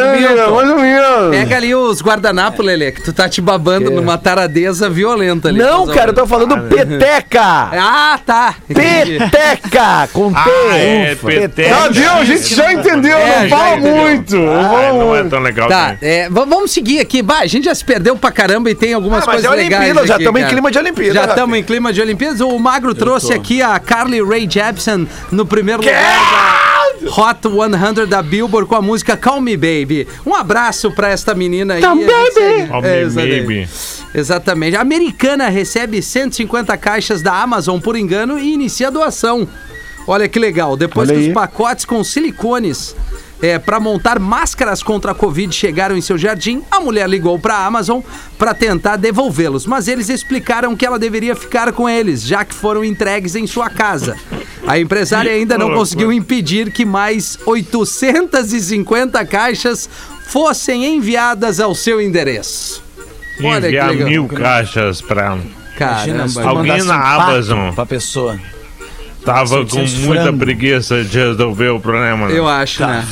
Mais ou menos. Pega ali os guardanapos, Lelê, que tu tá te babando numa taradeza violenta ali. Não, cara, eu tô falando peteca. <laughs> Ah, tá. Peteca, com T. Ah, é, Ufa. peteca. Tá, viu? A gente já entendeu, É, não já fala entendeu. muito. não Ah, fala não é muito. tão legal Tá, é, vamos seguir aqui. Bah, a gente já se perdeu pra caramba e tem algumas Ah, mas coisas é legais. Olimpíada, já estamos em clima de Olimpíada, Já estamos em clima de Olimpíadas. O Magro trouxe aqui a Carly Rae Jepsen no primeiro lugar da Hot 100 da Billboard com a música Call Me Baby. Um abraço pra esta menina aí. Call me baby. Call É, exatamente. baby. Exatamente. A americana recebe 150 caixas da Amazon por engano e inicia a doação. Olha que legal. Depois Olha que aí. os pacotes com silicones é, para montar máscaras contra a Covid chegaram em seu jardim, a mulher ligou para a Amazon para tentar devolvê-los, mas eles explicaram que ela deveria ficar com eles, já que foram entregues em sua casa. A empresária ainda não conseguiu impedir que mais 850 caixas fossem enviadas ao seu endereço. Olha Enviar mil caixas. Imagina tu Caramba. Alguém na Amazon. Pra pessoa. Tava com 800 muita frango. preguiça de resolver o problema. né? Eu acho, né?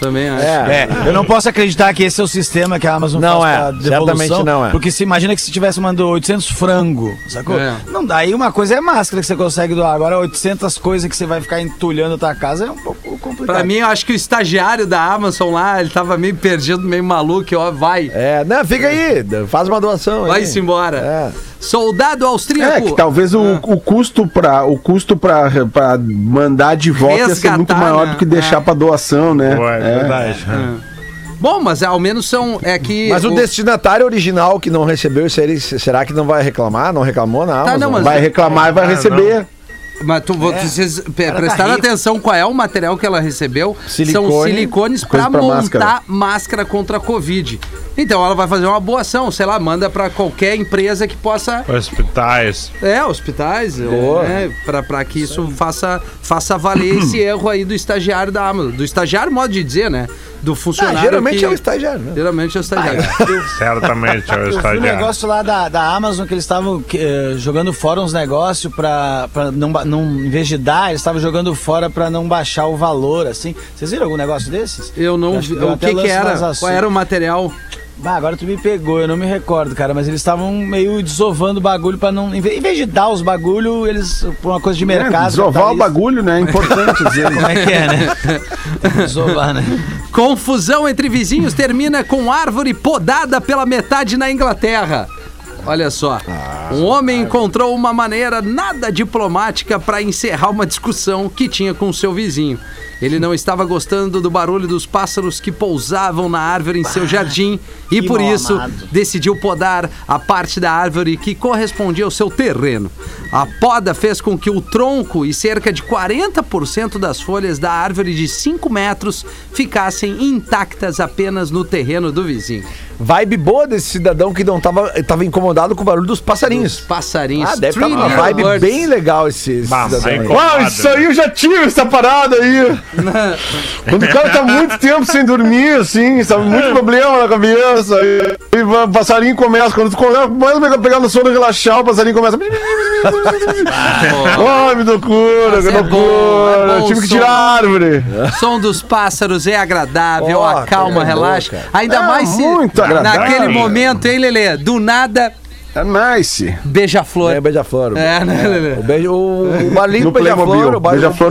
Também acho. É, eu não posso acreditar que esse é o sistema que a Amazon Não faz é, pra devolução. certamente não é. Porque se imagina que se tivesse mandando 800 frango, sacou? É. Não dá. Aí uma coisa é máscara que você consegue doar. Agora 800 coisas que você vai ficar entulhando a tua casa é um pouco complicado. Pra mim, eu acho que o estagiário da Amazon lá, ele tava meio perdido, meio maluco, ó, vai. É, não, fica aí, faz uma doação. Vai-se embora. É. Soldado É, austríaco. que talvez o, o custo pra, o custo pra mandar de volta ia ser muito Resgatar, maior né? do que deixar É. pra doação, né? Pô, é verdade. Bom, mas ao menos são. É que. Mas o, destinatário original que não recebeu isso aí, será que não vai reclamar? Não reclamou na Amazon? não, mas- Vai reclamar e vai Ah, receber. Mas tu, vocês pe- tá prestaram rico. atenção qual é o material que ela recebeu? São Silicone, silicones coisa pra pra montar máscara. contra a Covid. Então ela vai fazer uma boa ação, sei lá, manda pra qualquer empresa que possa. Hospitais. É, hospitais, é, pra, pra que isso faça, faça valer esse erro aí do estagiário da Amazon. Do estagiário, modo de dizer, né? Do Ah, funcionário. geralmente que- é o estagiário, né? Geralmente é o estagiário. Certamente é o Eu vi um estagiário. negócio lá da, da Amazon que eles estavam eh, jogando fora uns negócios pra, pra não, não. Em vez de dar, eles estavam jogando fora pra não baixar o valor, assim. Vocês viram algum negócio desses? Eu não Acho vi. O que, que era? Qual era o material? Ah, agora tu me pegou, eu não me recordo, cara, mas eles estavam meio desovando o bagulho pra não. Em vez, de dar os bagulho, eles. Por uma coisa de mercado. É, desovar o bagulho, né? É importante dizer. <laughs> Como é que é, né? Desovar, né? Confusão entre vizinhos termina com árvore podada pela metade na Inglaterra. Olha só. Um homem encontrou uma maneira nada diplomática para encerrar uma discussão que tinha com seu vizinho. Ele não estava gostando do barulho dos pássaros que pousavam na árvore em seu jardim e por isso decidiu podar a parte da árvore que correspondia ao seu terreno. A poda fez com que o tronco e cerca de 40% das folhas da árvore de 5 metros ficassem intactas apenas no terreno do vizinho. Vibe boa desse cidadão que não tava, tava incomodado com o barulho dos passarinhos. Passarinhos. Ah, deve estar Three uma vibe birds. bem legal esse, esse Bah, cidadão aí Uau, isso aí eu já tive essa parada aí. <laughs> Quando o cara tá muito tempo sem dormir, assim, sabe? Muito problema na cabeça. E, e o passarinho começa, quando tu começa começa a pegar no sono e relaxar, o passarinho começa. <laughs> Ai, me loucura, Mas que é bom, é loucura. bom Tive que tirar a árvore. som dos pássaros é agradável, Ó, acalma, coisa relaxa. Ainda É mais se muito agradável. naquele momento, hein, Lelê? Do nada, É nice. beija-flor. É, beija-flor. É, né, Lelê? O, beijo, o, o barulhinho do beija-flor, o,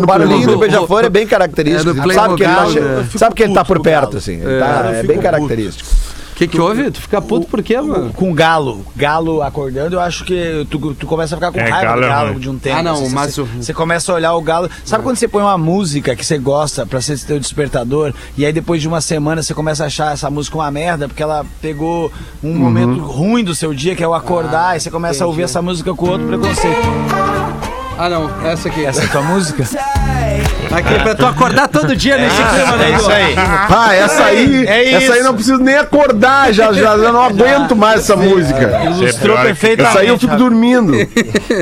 barulhinho do beija-flor é bem característico. É sabe que ele tá, né? sabe que ele tá por perto, assim. É. Tá, é bem puto. característico. O que, que houve? Tu fica puto por quê, mano? Com galo. Galo acordando, eu acho que tu, tu começa a ficar com É, raiva galo do é galo ruim. de um tempo. Ah, não, mas você, você começa a olhar o galo. Sabe quando você põe uma música que você gosta pra ser teu despertador, e aí depois de uma semana você começa a achar essa música uma merda, porque ela pegou um momento ruim do seu dia, que é o acordar, e você começa a ouvir essa música com outro preconceito. Ah, não, essa aqui. Essa é a tua música? <laughs> Aqui, pra tu acordar todo dia nesse clima, né? É isso aí. Ah, essa aí. É essa aí não preciso nem acordar, já, já, já não aguento mais essa música. Ilustrou pior que- perfeitamente. Essa aí eu fico dormindo.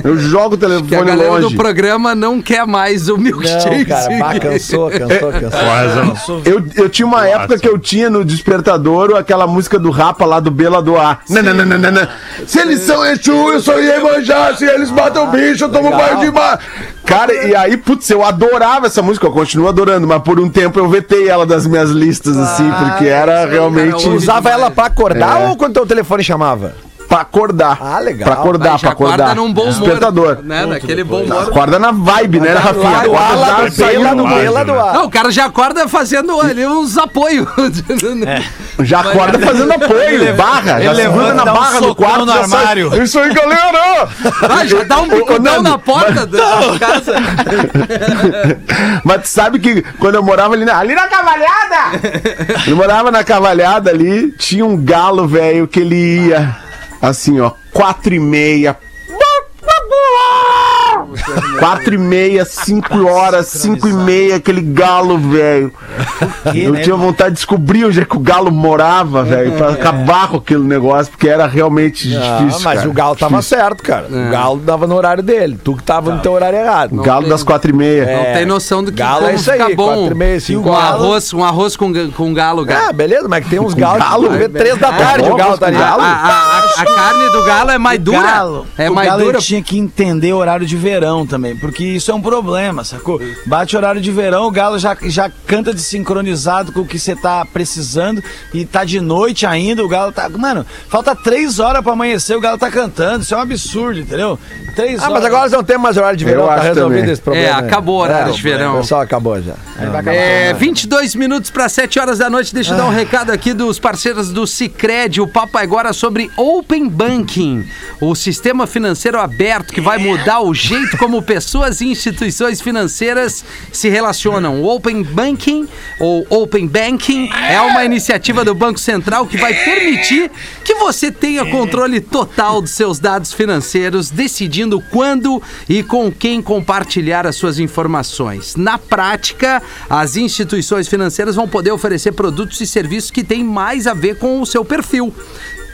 Eu jogo o telefone galera do longe. programa não quer mais o milkshake. Não, cara, bah, cansou, cansou, cansou. Quase. Eu, eu tinha uma época que eu tinha no despertador aquela música do Rapa lá do Bela do A. Nananana. Se eles são Exu, eu sou Iemanjá. Se eles matam bicho, eu tomo banho de mar. Cara, e aí, putz, eu adorava essa música, eu continuo adorando, mas por um tempo eu vetei ela das minhas listas, assim, porque era realmente cara, Usava ela pra acordar É. ou quando teu telefone chamava? Pra acordar. Ah, legal. Pra acordar, pra acordar. acorda num bom humor. Despertador. Né? Naquele bom humor. Acorda na vibe, né, Rafinha? Acorda lá já do ar, né? Não, o cara já acorda fazendo ali uns apoios. <laughs> Já acorda fazendo apoio, barra. Já ele levanta, na um barra do quarto. no sai. armário. Isso aí, galera! Ah, já dá um <laughs> bicudão na porta da casa. <laughs> Mas tu sabe que quando eu morava ali na, ali na cavalhada, eu morava na cavalhada ali, tinha um galo, velho, que ele ia assim, ó, quatro e meia. Quatro e meia, cinco horas, cinco e meia, aquele galo, velho. Eu né, tinha vontade de descobrir onde é que o galo morava, velho, pra acabar com aquele negócio, porque era realmente Ah, difícil. mas cara. o Galo tava certo, cara. O Galo dava no horário dele. Tu que tava no teu horário errado. O galo das quatro e meia. Não tem noção do que Galo é isso aí, fica bom. quatro e meia, cinco com horas. arroz, um arroz com, com galo, Ah, galo. beleza, mas que tem uns galos galo? que vê três da tarde bom, o Galo tá ali. A, galo? a- a- a carne do galo é mais dura. Galo, é o mais galo dura. tinha que entender o horário de verão também, porque isso é um problema, sacou? Bate horário de verão, o galo já, já canta desincronizado com o que você tá precisando e tá de noite ainda, o galo tá. Mano, falta três horas pra amanhecer, o galo tá cantando, isso é um absurdo, entendeu? Três Ah, horas. mas agora não tem mais horário de verão, Eu tá acho resolvido também. esse problema. É, né? acabou o horário É, de verão. O pessoal acabou já. É, 22 minutos para 7 horas da noite. Deixa eu dar um recado aqui dos parceiros do Cicred. O papo é agora sobre Open Banking, o sistema financeiro aberto que vai mudar o jeito como pessoas e instituições financeiras se relacionam. O Open Banking ou Open Banking é uma iniciativa do Banco Central que vai permitir que você tenha controle total dos seus dados financeiros, decidindo quando e com quem compartilhar as suas informações. Na prática, as instituições financeiras vão poder oferecer produtos e serviços que têm mais a ver com o seu perfil.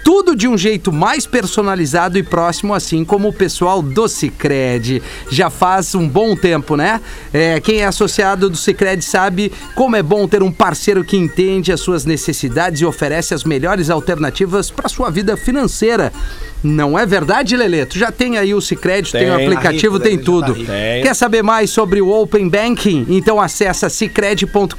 Tudo de um jeito mais personalizado e próximo, assim como o pessoal do Cicred. Já faz um bom tempo, né? É, quem é associado do Cicred sabe como é bom ter um parceiro que entende as suas necessidades e oferece as melhores alternativas para sua vida financeira. Não é verdade, Lelê? Tu já tem aí o Cicred, tem, tem o aplicativo, tá tem tudo. Tá tem. Quer saber mais sobre o Open Banking? Então acessa cicred.com.br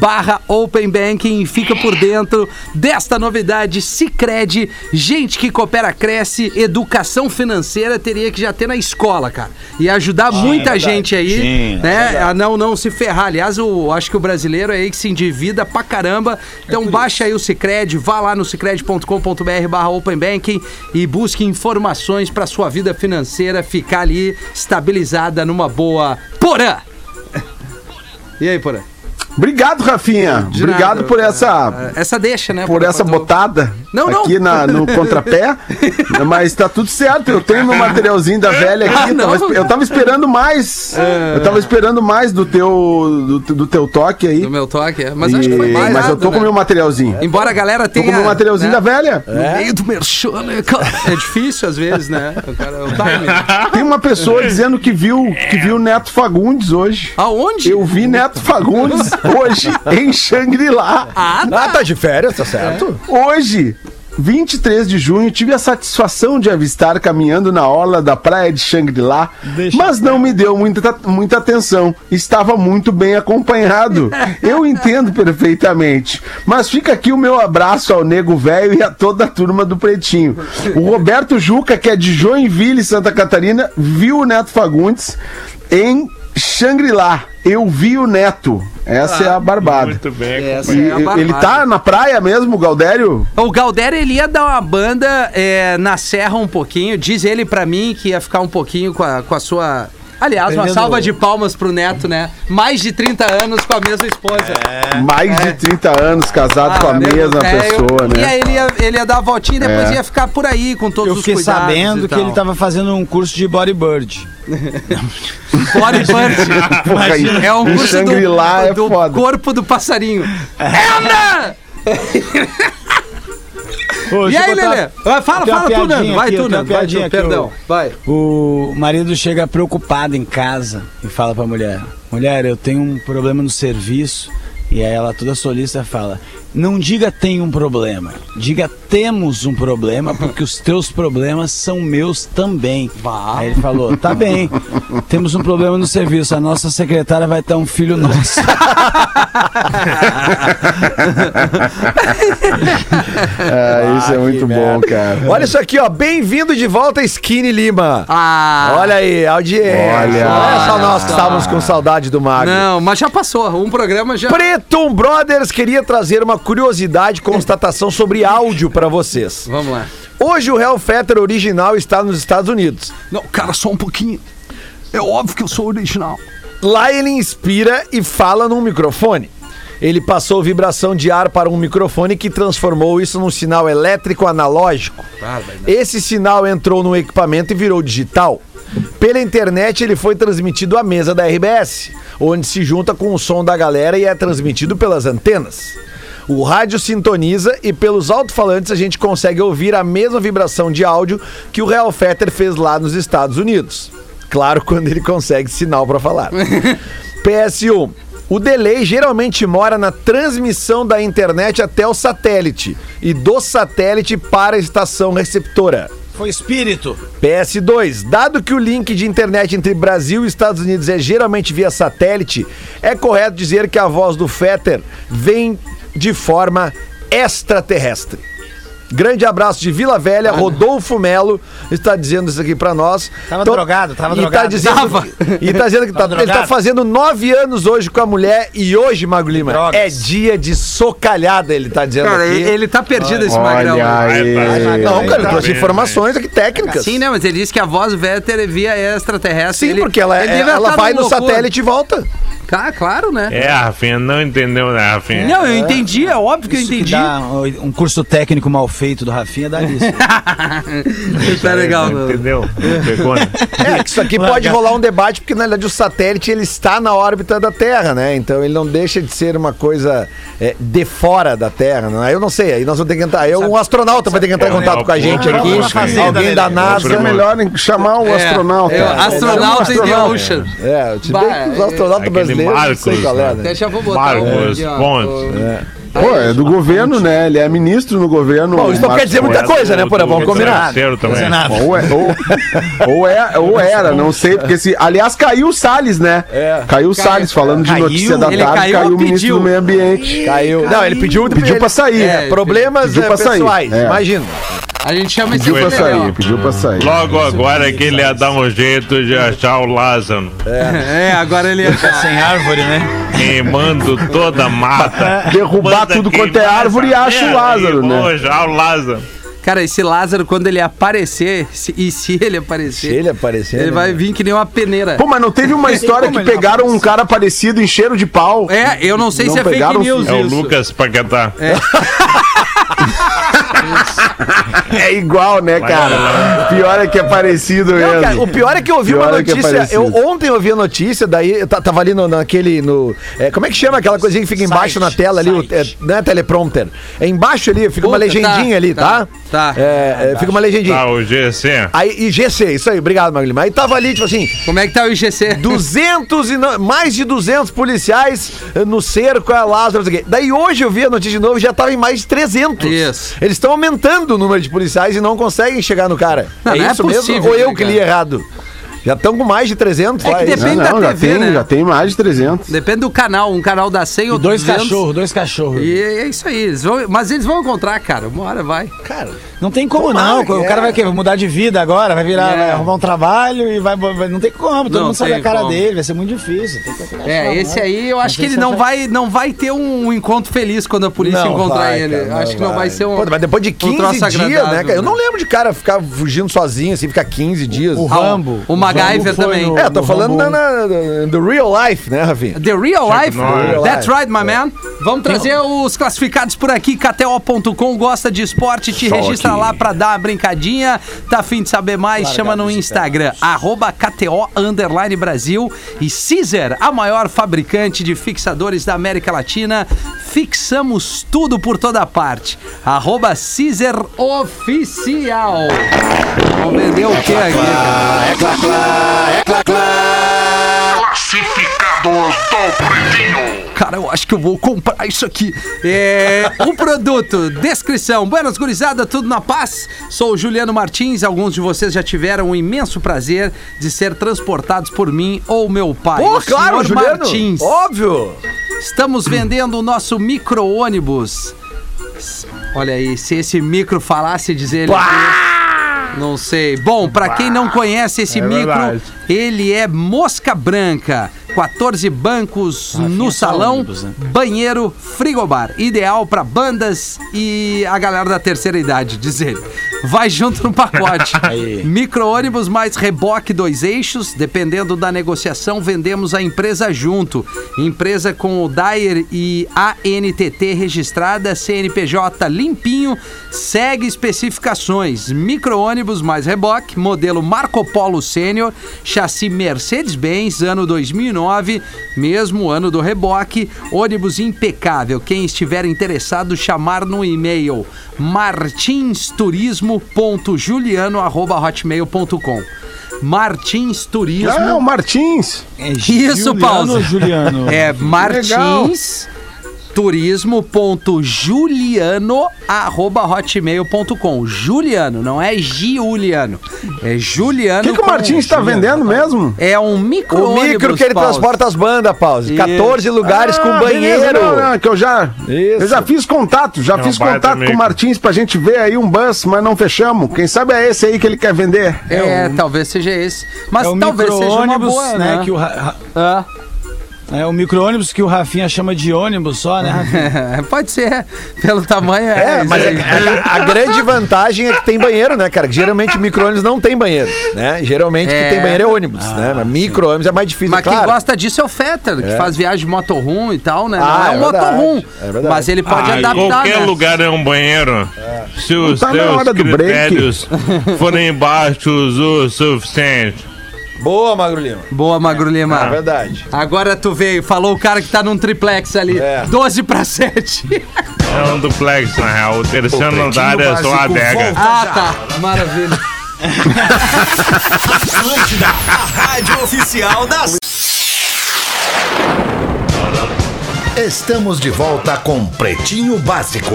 barra Open Banking e fica por dentro desta novidade Cicred. Gente que coopera, cresce, educação financeira teria que já ter na escola, cara. E ajudar Sim, muita é gente aí, Sim, né? É a não, não se ferrar. Aliás, eu acho que o brasileiro é aí que se endivida pra caramba. Então é baixa aí o Cicred, vá lá no cicred.com.br barra Open Banking e busque informações para sua vida financeira ficar ali estabilizada numa boa Porã. E aí, Porã? Obrigado, Rafinha. De Obrigado nada. por essa. Essa deixa, né? Por essa botada. Não, não. Aqui na, no <laughs> contrapé. mas tá tudo certo. Eu tenho meu materialzinho da velha aqui. Ah, tava, eu tava esperando mais. É... Eu tava esperando mais do teu, do, do, teu toque aí. Do meu toque, é. Mas e... acho que foi mais. Mas eu tô né? com o meu materialzinho. Embora a galera tenha. Tô com o meu materialzinho né? da velha. No é. meio do merchan, né, É difícil às vezes, né? O cara, é o time. Tem uma pessoa dizendo que viu, que viu Neto Fagundes hoje. Aonde? Eu vi Neto Fagundes <laughs> hoje em Xangri-Lá. Ah, tá. ah, tá de férias, tá certo? É. Hoje, 23 de junho, tive a satisfação de avistar caminhando na orla da praia de Xangri-Lá, mas não me deu muita, muita atenção. Estava muito bem acompanhado. Eu entendo perfeitamente. Mas fica aqui o meu abraço ao Nego Velho e a toda a turma do Pretinho. O Roberto Juca, que é de Joinville, Santa Catarina, viu o Neto Fagundes em Xangri-Lá. Eu vi o Neto. Essa ah, é a barbada. Muito bem. Essa é a barbada. Ele tá na praia mesmo, o Galdério? O Galdério, ele ia dar uma banda é, na serra um pouquinho. Diz ele pra mim que ia ficar um pouquinho com a, com a sua... Aliás, uma salva de palmas pro Neto, né? Mais de 30 anos com a mesma esposa. É. Mais é. de 30 anos casado ah, com a mesma é, pessoa, eu, né? E aí ele ia, ele ia dar a voltinha e depois é. ia ficar por aí com todos eu os cuidados. Eu fiquei sabendo que ele tava fazendo um curso de bodyboard. <laughs> Bodybuilding. é um curso do, é do corpo do passarinho. <laughs> Anda! e aí, Lelê? Fala, fala tu, Nando. Vai tu, Nando. Vai tu, perdão. Vai. O marido chega preocupado em casa e fala pra mulher: Mulher, eu tenho um problema no serviço. E aí ela toda solista fala: não diga tem um problema, diga temos um problema, porque os teus problemas são meus também. Vá. Aí ele falou: tá bem, temos um problema no serviço, a nossa secretária vai ter um filho nosso. <laughs> ah, isso é muito bom, cara. Olha isso aqui, ó. Bem-vindo de volta, Skinny Lima. Ah. Olha aí, audiência. Olha, olha só nós que estávamos com saudade do Mago. Não, mas já passou. Um programa já. Preto Brothers queria trazer uma curiosidade, constatação sobre áudio para vocês. Vamos lá. Hoje o Hell Fetter original está nos Estados Unidos. Não, cara, só um pouquinho. É óbvio que eu sou original. Lá ele inspira e fala num microfone. Ele passou vibração de ar para um microfone que transformou isso num sinal elétrico analógico. Esse sinal entrou no equipamento e virou digital. Pela internet ele foi transmitido à mesa da RBS, onde se junta com o som da galera e é transmitido pelas antenas. O rádio sintoniza e pelos alto-falantes a gente consegue ouvir a mesma vibração de áudio que o Real Fetter fez lá nos Estados Unidos. Claro, <laughs> quando ele consegue sinal para falar. <laughs> PS1. O delay geralmente mora na transmissão da internet até o satélite e do satélite para a estação receptora. Foi espírito. PS2. Dado que o link de internet entre Brasil e Estados Unidos é geralmente via satélite, é correto dizer que a voz do Fetter vem de forma extraterrestre. Grande abraço de Vila Velha, Rodolfo Melo está dizendo isso aqui pra nós. Tava Tô, drogado, tava e tá drogado. Tá dizendo, tava. E tá dizendo que tá, ele tá fazendo nove anos hoje com a mulher e hoje, Mago Lima, Drogas. é dia de socalhada, ele tá dizendo cara, aqui. Ele tá perdido esse magrão. Não, cara, ele trouxe informações aqui técnicas. Sim, né, mas ele disse que a voz é via extraterrestre. Sim, ele, porque ela, ele é, ela vai no loucura. satélite e volta. Ah, claro, né? É, Rafinha, não entendeu, né, Rafinha? Não, eu entendi, é óbvio que eu Isso entendi. dá um um curso técnico mal feito do Rafinha dá nisso. Tá <laughs> legal, Não meu. entendeu? Pegou, né? <laughs> É, que isso aqui pode rolar um debate, porque na verdade o satélite ele está na órbita da Terra, né? Então ele não deixa de ser uma coisa é, de fora da Terra, não é? Eu não sei, aí nós vamos ter que entrar. Aí um astronauta vai ter que entrar em É, contato é, com a gente é, aqui, é, é, alguém é, da é, NASA. É melhor chamar o astronauta. É, astronauta in the ocean. É, se bem Bah, que os astronautas Não sei Marcos, qual é, né? né? Vou botar Marcos ó. Pontes. Pô, é do governo, né? Ele é ministro no governo. Bom, isso não quer dizer muita coisa, né, Porã? Vamos combinar. Também. Ou, é, ou, ou, é, ou era, não sei, porque se. Aliás, caiu o Salles, né? É. Caiu o Salles, falando de notícia da tarde, caiu caiu, o ministro pediu? do Meio Ambiente. Caiu. Não, ele pediu, Pediu ele- pra sair. É, Problemas Pediu é, pra sair. pessoais, É. A gente chama esse Pediu pra sair, pediu pra sair. Logo agora que ele ia dar um jeito de achar o Lázaro, É, agora ele Sem árvore, né? queimando toda a mata. Derrubar Manda tudo quanto é árvore e acha o Lázaro, né? Achar o Lázaro. Cara, esse Lázaro, quando ele aparecer, se- e se ele aparecer, Se ele aparecer, ele né, vai vir que nem uma peneira. Pô, mas não teve uma história que pegaram um cara parecido, encheram de pau? É, eu não sei Não se é fake news É o isso. Lucas Paquetá. É <laughs> igual, né, cara? Pior é que é parecido Não, mesmo. cara, o pior é que eu ouvi Pior uma é que é notícia. eu parecido. ontem eu ouvi a notícia, daí eu ta- tava ali no, naquele. No, é, como é que chama aquela coisinha que fica embaixo na tela ali? O, é, não é teleprompter. É embaixo ali, fica uma Puta, legendinha tá, ali, tá? tá, tá. É, é, fica uma legendinha. Tá, o GC. Aí, e GC, isso aí, obrigado, Maglima. Aí tava ali, tipo assim, Como é que tá o IGC? 200 e no- mais de 200 policiais eh, no cerco a Lázaro, não sei o quê. Daí hoje eu vi a notícia de novo e já tava em mais de 300. Isso. Eles estão aumentando o número de policiais e não conseguem chegar no cara. Não, é não é isso possível, mesmo? Ou eu né, que li errado? Já estão com mais de 300 É que depende-. Não, da não, já, TV, tem, né? já tem mais de 300. Depende do canal, um canal dá 100 ou dois 200. cachorros, dois cachorros. E é isso aí, eles vão, mas eles vão encontrar, cara, uma hora vai. Cara, Não tem como não. O é. cara vai, vai mudar de vida agora, vai virar, É. vai arrumar um trabalho e vai, vai- Não tem como, todo Não mundo sabe a cara como. dele, vai ser muito difícil. Tem que achar É, esse aí eu acho que ele não vai, não vai ter um encontro feliz quando a polícia Não encontrar vai, ele. cara, acho que não vai ser um. Pô, mas depois de 15 troço dias, né, cara? Eu não né? lembro de cara ficar fugindo sozinho, assim, ficar 15 dias. O Ah, Rambo. o MacGyver também. no- É, tô falando na, na- do real life, né, Rafinha? The Real Life? That's Real right, my man. Vamos trazer os classificados por aqui. KTO.com gosta de esporte, te registra lá pra dar uma brincadinha. Tá afim de saber mais? Chama no Instagram, arroba KTO Underline Brasil. E Caesar, a maior fabricante de fixadores da América Latina. Fixamos tudo por toda parte. Arroba Caesar Oficial. Vamos vender o que aqui? Cara? Classificados do Pretinho. Cara, eu acho que eu vou comprar isso aqui. É. O produto, descrição. Buenas gurizada, tudo na paz? Sou o Juliano Martins. Alguns de vocês já tiveram o imenso prazer de ser transportados por mim ou meu pai. Pô, o claro, Juliano. Martins. Óbvio. Estamos vendendo o nosso micro-ônibus. Olha aí, se esse micro falasse dizer ele. Não sei. Bom, pra quem não conhece esse É micro, verdade. ele é mosca branca. 14 bancos no é salão, ônibus, né? banheiro, frigobar. Ideal pra bandas e a galera da terceira idade, diz ele. Vai junto no pacote. <laughs> Micro-ônibus mais reboque dois eixos. Dependendo da negociação, vendemos a empresa junto. Empresa com o Dyer e ANTT registrada, CNPJ limpinho, segue especificações. Micro-ônibus mais reboque, modelo Marco Polo Sênior, chassi Mercedes-Benz, ano 2009, mesmo ano do reboque, ônibus impecável. Quem estiver interessado, chamar no e-mail martinsturismo.juliano.hotmail.com Martins Turismo. Ah, o Martins. É Isso, Juliano pausa. ou Juliano. <laughs> É martins turismo.juliano@hotmail.com. Juliano, não é Giuliano. É Juliano. O que, que o com- Martins tá vendendo mesmo? É um micro O micro que ele transporta as bandas, pause. 14 lugares com Ah, banheiro. beleza, não, não, que eu já, Isso. eu já fiz contato, já É um fiz contato com o Martins pra gente ver aí um bus, mas não fechamos. Quem sabe é esse aí que ele quer vender. É, talvez seja esse. Mas É talvez seja uma boa, né? né? Que o Ra- Ah, É o micro-ônibus que o Rafinha chama de ônibus só, né, Rafinha? <laughs> Pode ser, pelo tamanho É, é. mas aí. a, a- grande vantagem é que tem banheiro, né, cara? Que geralmente micro-ônibus não tem banheiro, né? Geralmente É. que tem banheiro é ônibus, né? Mas micro-ônibus é mais difícil, Mas quem claro. gosta disso é o Fetter, que faz viagem de motorhome e tal, né? Não Ah, é um é motorhome, é verdade. mas ele pode Ah, adaptar, qualquer né? lugar é um banheiro. Se os Tá na teus hora do break. critérios forem baixos o suficiente. Boa, Magro Lima. Boa, Magro Lima. É verdade. Agora tu veio, falou o cara que tá num triplex ali. É. 12 pra 7. É um duplex, na real. O terceiro andar é só a adega. ah, tá. Maravilha. <laughs> Atlântida, a rádio oficial das. Estamos de volta com Pretinho Básico.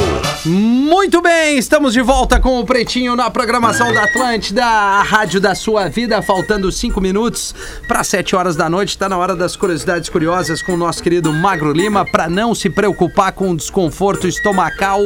Muito bem, estamos de volta com o Pretinho na programação da Atlântida, a rádio da sua vida, faltando cinco minutos para 7 horas da noite. Está na hora das curiosidades curiosas com o nosso querido Magro Lima, para não se preocupar com o desconforto estomacal.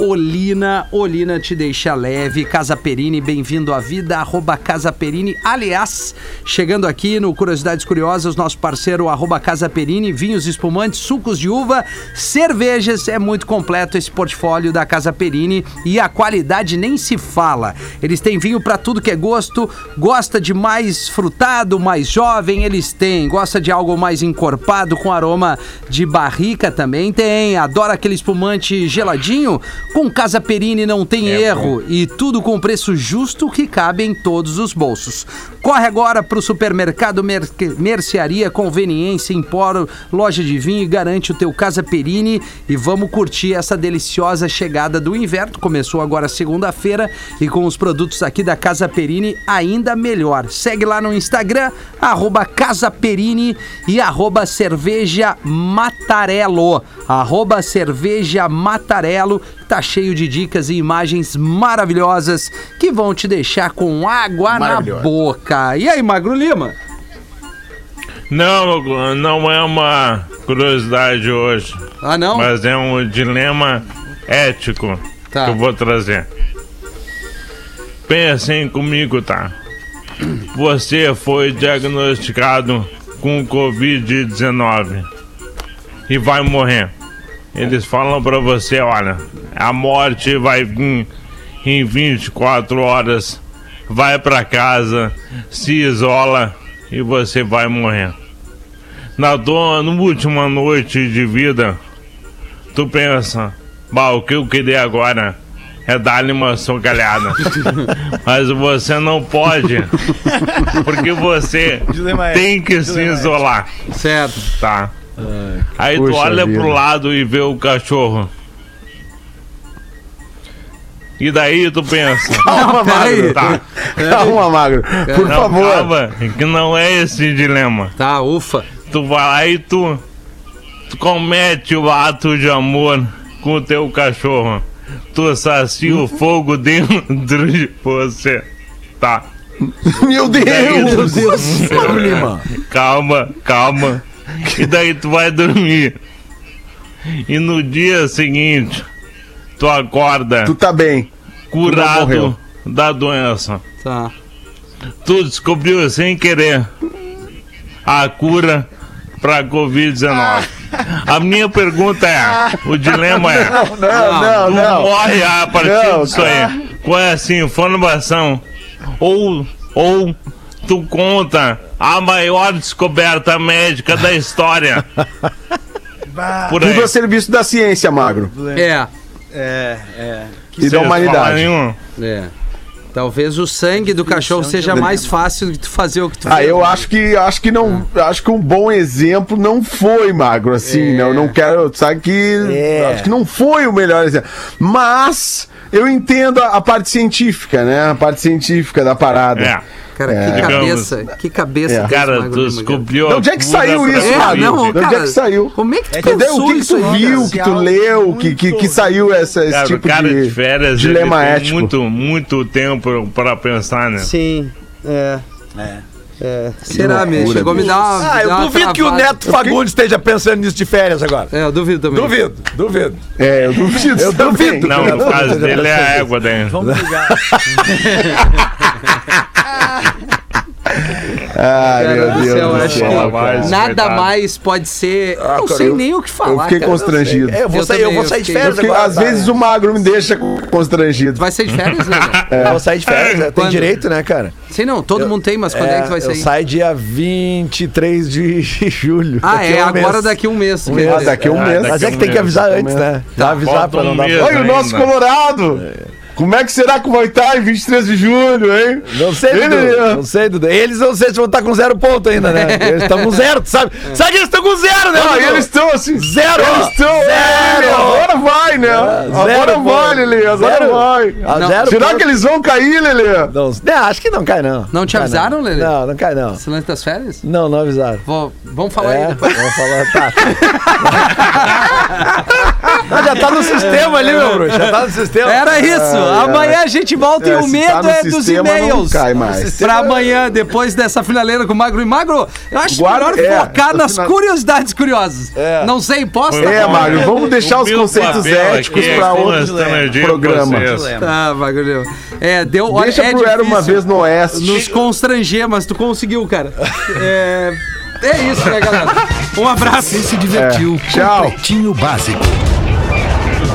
Olina, Olina te deixa leve. Casa Perini, bem-vindo à vida, arroba Casa Perini. Aliás, chegando aqui no Curiosidades Curiosas, nosso parceiro arroba Casa Perini, vinhos espumantes, sucos de uva, cervejas, é muito completo esse portfólio da Casa Perini e a qualidade nem se fala. Eles têm vinho para tudo que é gosto, gosta de mais frutado, mais jovem, eles têm. Gosta de algo mais encorpado com aroma de barrica também tem. Adora aquele espumante geladinho? Com Casa Perini não tem erro e tudo com preço justo que cabe em todos os bolsos. Corre agora para o supermercado Merque- Mercearia Conveniência Empório, loja de vinho e garante o teu Casa Perini e vamos curtir essa deliciosa chegada do inverno. Começou agora segunda-feira e com os produtos aqui da Casa Perini ainda melhor. Segue lá no Instagram, arroba Casa Perini e arroba Cerveja Matarello. Arroba Cerveja Matarello. Tá cheio de dicas e imagens maravilhosas que vão te deixar com água na boca. E aí, Magro Lima? Não, não é uma curiosidade hoje, Ah, não? mas é um dilema ético Tá. que eu vou trazer. Pensem comigo, tá? Você foi diagnosticado com Covid-19 e vai morrer. Eles falam pra você, olha, a morte vai vir em 24 horas. Vai pra casa, se isola e você vai morrer. Na tua na última noite de vida, tu pensa, bah, o que eu queria agora é dar-lhe uma socalhada. <laughs> Mas você não pode, <laughs> porque você Dilema é- tem que se é- isolar, Certo. tá? Aí tu olha vida. pro lado e vê o cachorro. E daí tu pensa, <laughs> Calma, peraí. Magro. tá? Calma, Magro. Por Não, favor. calma, que não é esse dilema. Tá, ufa. Tu vai lá e tu, tu comete o ato de amor com o teu cachorro. Tu sacia o fogo dentro de você. Tá. Meu Deus. Magro Lima. Calma, calma. E daí tu vai dormir. E no dia seguinte, tu acorda Tu tá bem. curado da doença. Tá. Tu descobriu sem querer a cura pra Covid-19. A minha pergunta é: o dilema é. Não, não, Tu não. morre a partir Não, disso aí com essa informação. Ou, ou tu conta a maior descoberta médica da história. Por aí. Tudo a serviço da ciência, Magro. É, É, é. E da humanidade. é. Talvez o sangue do cachorro seja mais fácil de tu fazer o que tu Ah, fez. eu acho que acho que não, acho que um bom exemplo não foi magro assim, não, não quero, sabe que acho que não foi o melhor exemplo. Mas eu entendo a, a parte científica, né? A parte científica da parada. É. Cara, É. que Digamos. cabeça, que cabeça É. Cara, tu descobriu. De onde é que saiu isso, É, Magro? não, De onde cara, é que saiu? Como é que tu Entendeu? O que, que tu viu, que tu leu, que, que, que saiu essa, esse Cara, tipo o cara de, de férias dilema ético? muito, muito tempo pra pensar, né? Sim, é. É. Será loucura, mesmo? Chegou a me dar uma. Ah, eu dar uma duvido que o. Neto Fagundes esteja pensando nisso de férias agora. É, eu duvido também. Duvido, duvido. É, eu duvido. Eu também. duvido. Não, no caso dele é a égua daí. Vamos ligar. <laughs> Ai, Cara meu Deus céu, do acho céu. Nada mais pode ser. Ah, não cara, sei eu- nem o que falar. Eu fiquei cara. constrangido. É, eu vou Eu sair, também, vou sair de fiquei- férias Porque agora. às tá? vezes o magro me deixa constrangido. Vai sair de férias, né? <laughs> Eu vou sair de férias, né? tem Quando? direito, né, cara? Sei não, todo mundo tem, mas quando é, que tu vai eu sair? saio dia 23 de <laughs> julho. Ah, é, a um agora mês. daqui um mês. Um mês, dizer. daqui a um Ah, mês. Mas é que tem que avisar antes, né? Tá avisar pra não dar. Olha o nosso. Colorado! Como é que será que vai estar em 23 de julho, hein? Não sei, Ele- Dudu. Não sei, Dudu. Eles não sei se vão estar com zero ponto ainda, né? <laughs> Eles estão com zero, tu sabe? Sabe que eles estão com zero, né? Ah, Dudu? eles estão assim. Zero! Eles estão. Zero! Agora vai, né? agora zero, vai, pô. Lelê. Agora Zero? vai. Ah, Não. zero Será ponto. que eles vão cair, Lelê? Não, não, acho que não cai, não. Não te avisaram, não. Lelê? Não, não cai, não. Lance das férias? Não, não avisaram. Vou, vamos falar aí É, depois. vamos falar. Tá. <laughs> Não, já tá no sistema ali, meu bruxo. Já tá no sistema. Era isso. Amanhã a gente volta e É, o se medo tá é dos sistema, não e-mails. cai mais. Pra amanhã, depois dessa finaleira com o Magro e Magro, eu acho Guarda- melhor é, focar nas final- curiosidades curiosas. É. Não sei, posta É, Mário, vamos deixar O os conceitos éticos aqui é pra programas. vocês. Tá, Magro. É, deu. olha, Deixa é pro Era uma vez no Oeste. Nos constranger, mas tu conseguiu, cara. É. É isso, né, galera? Um abraço. Você se divertiu É. Tchau. com Pretinho Básico.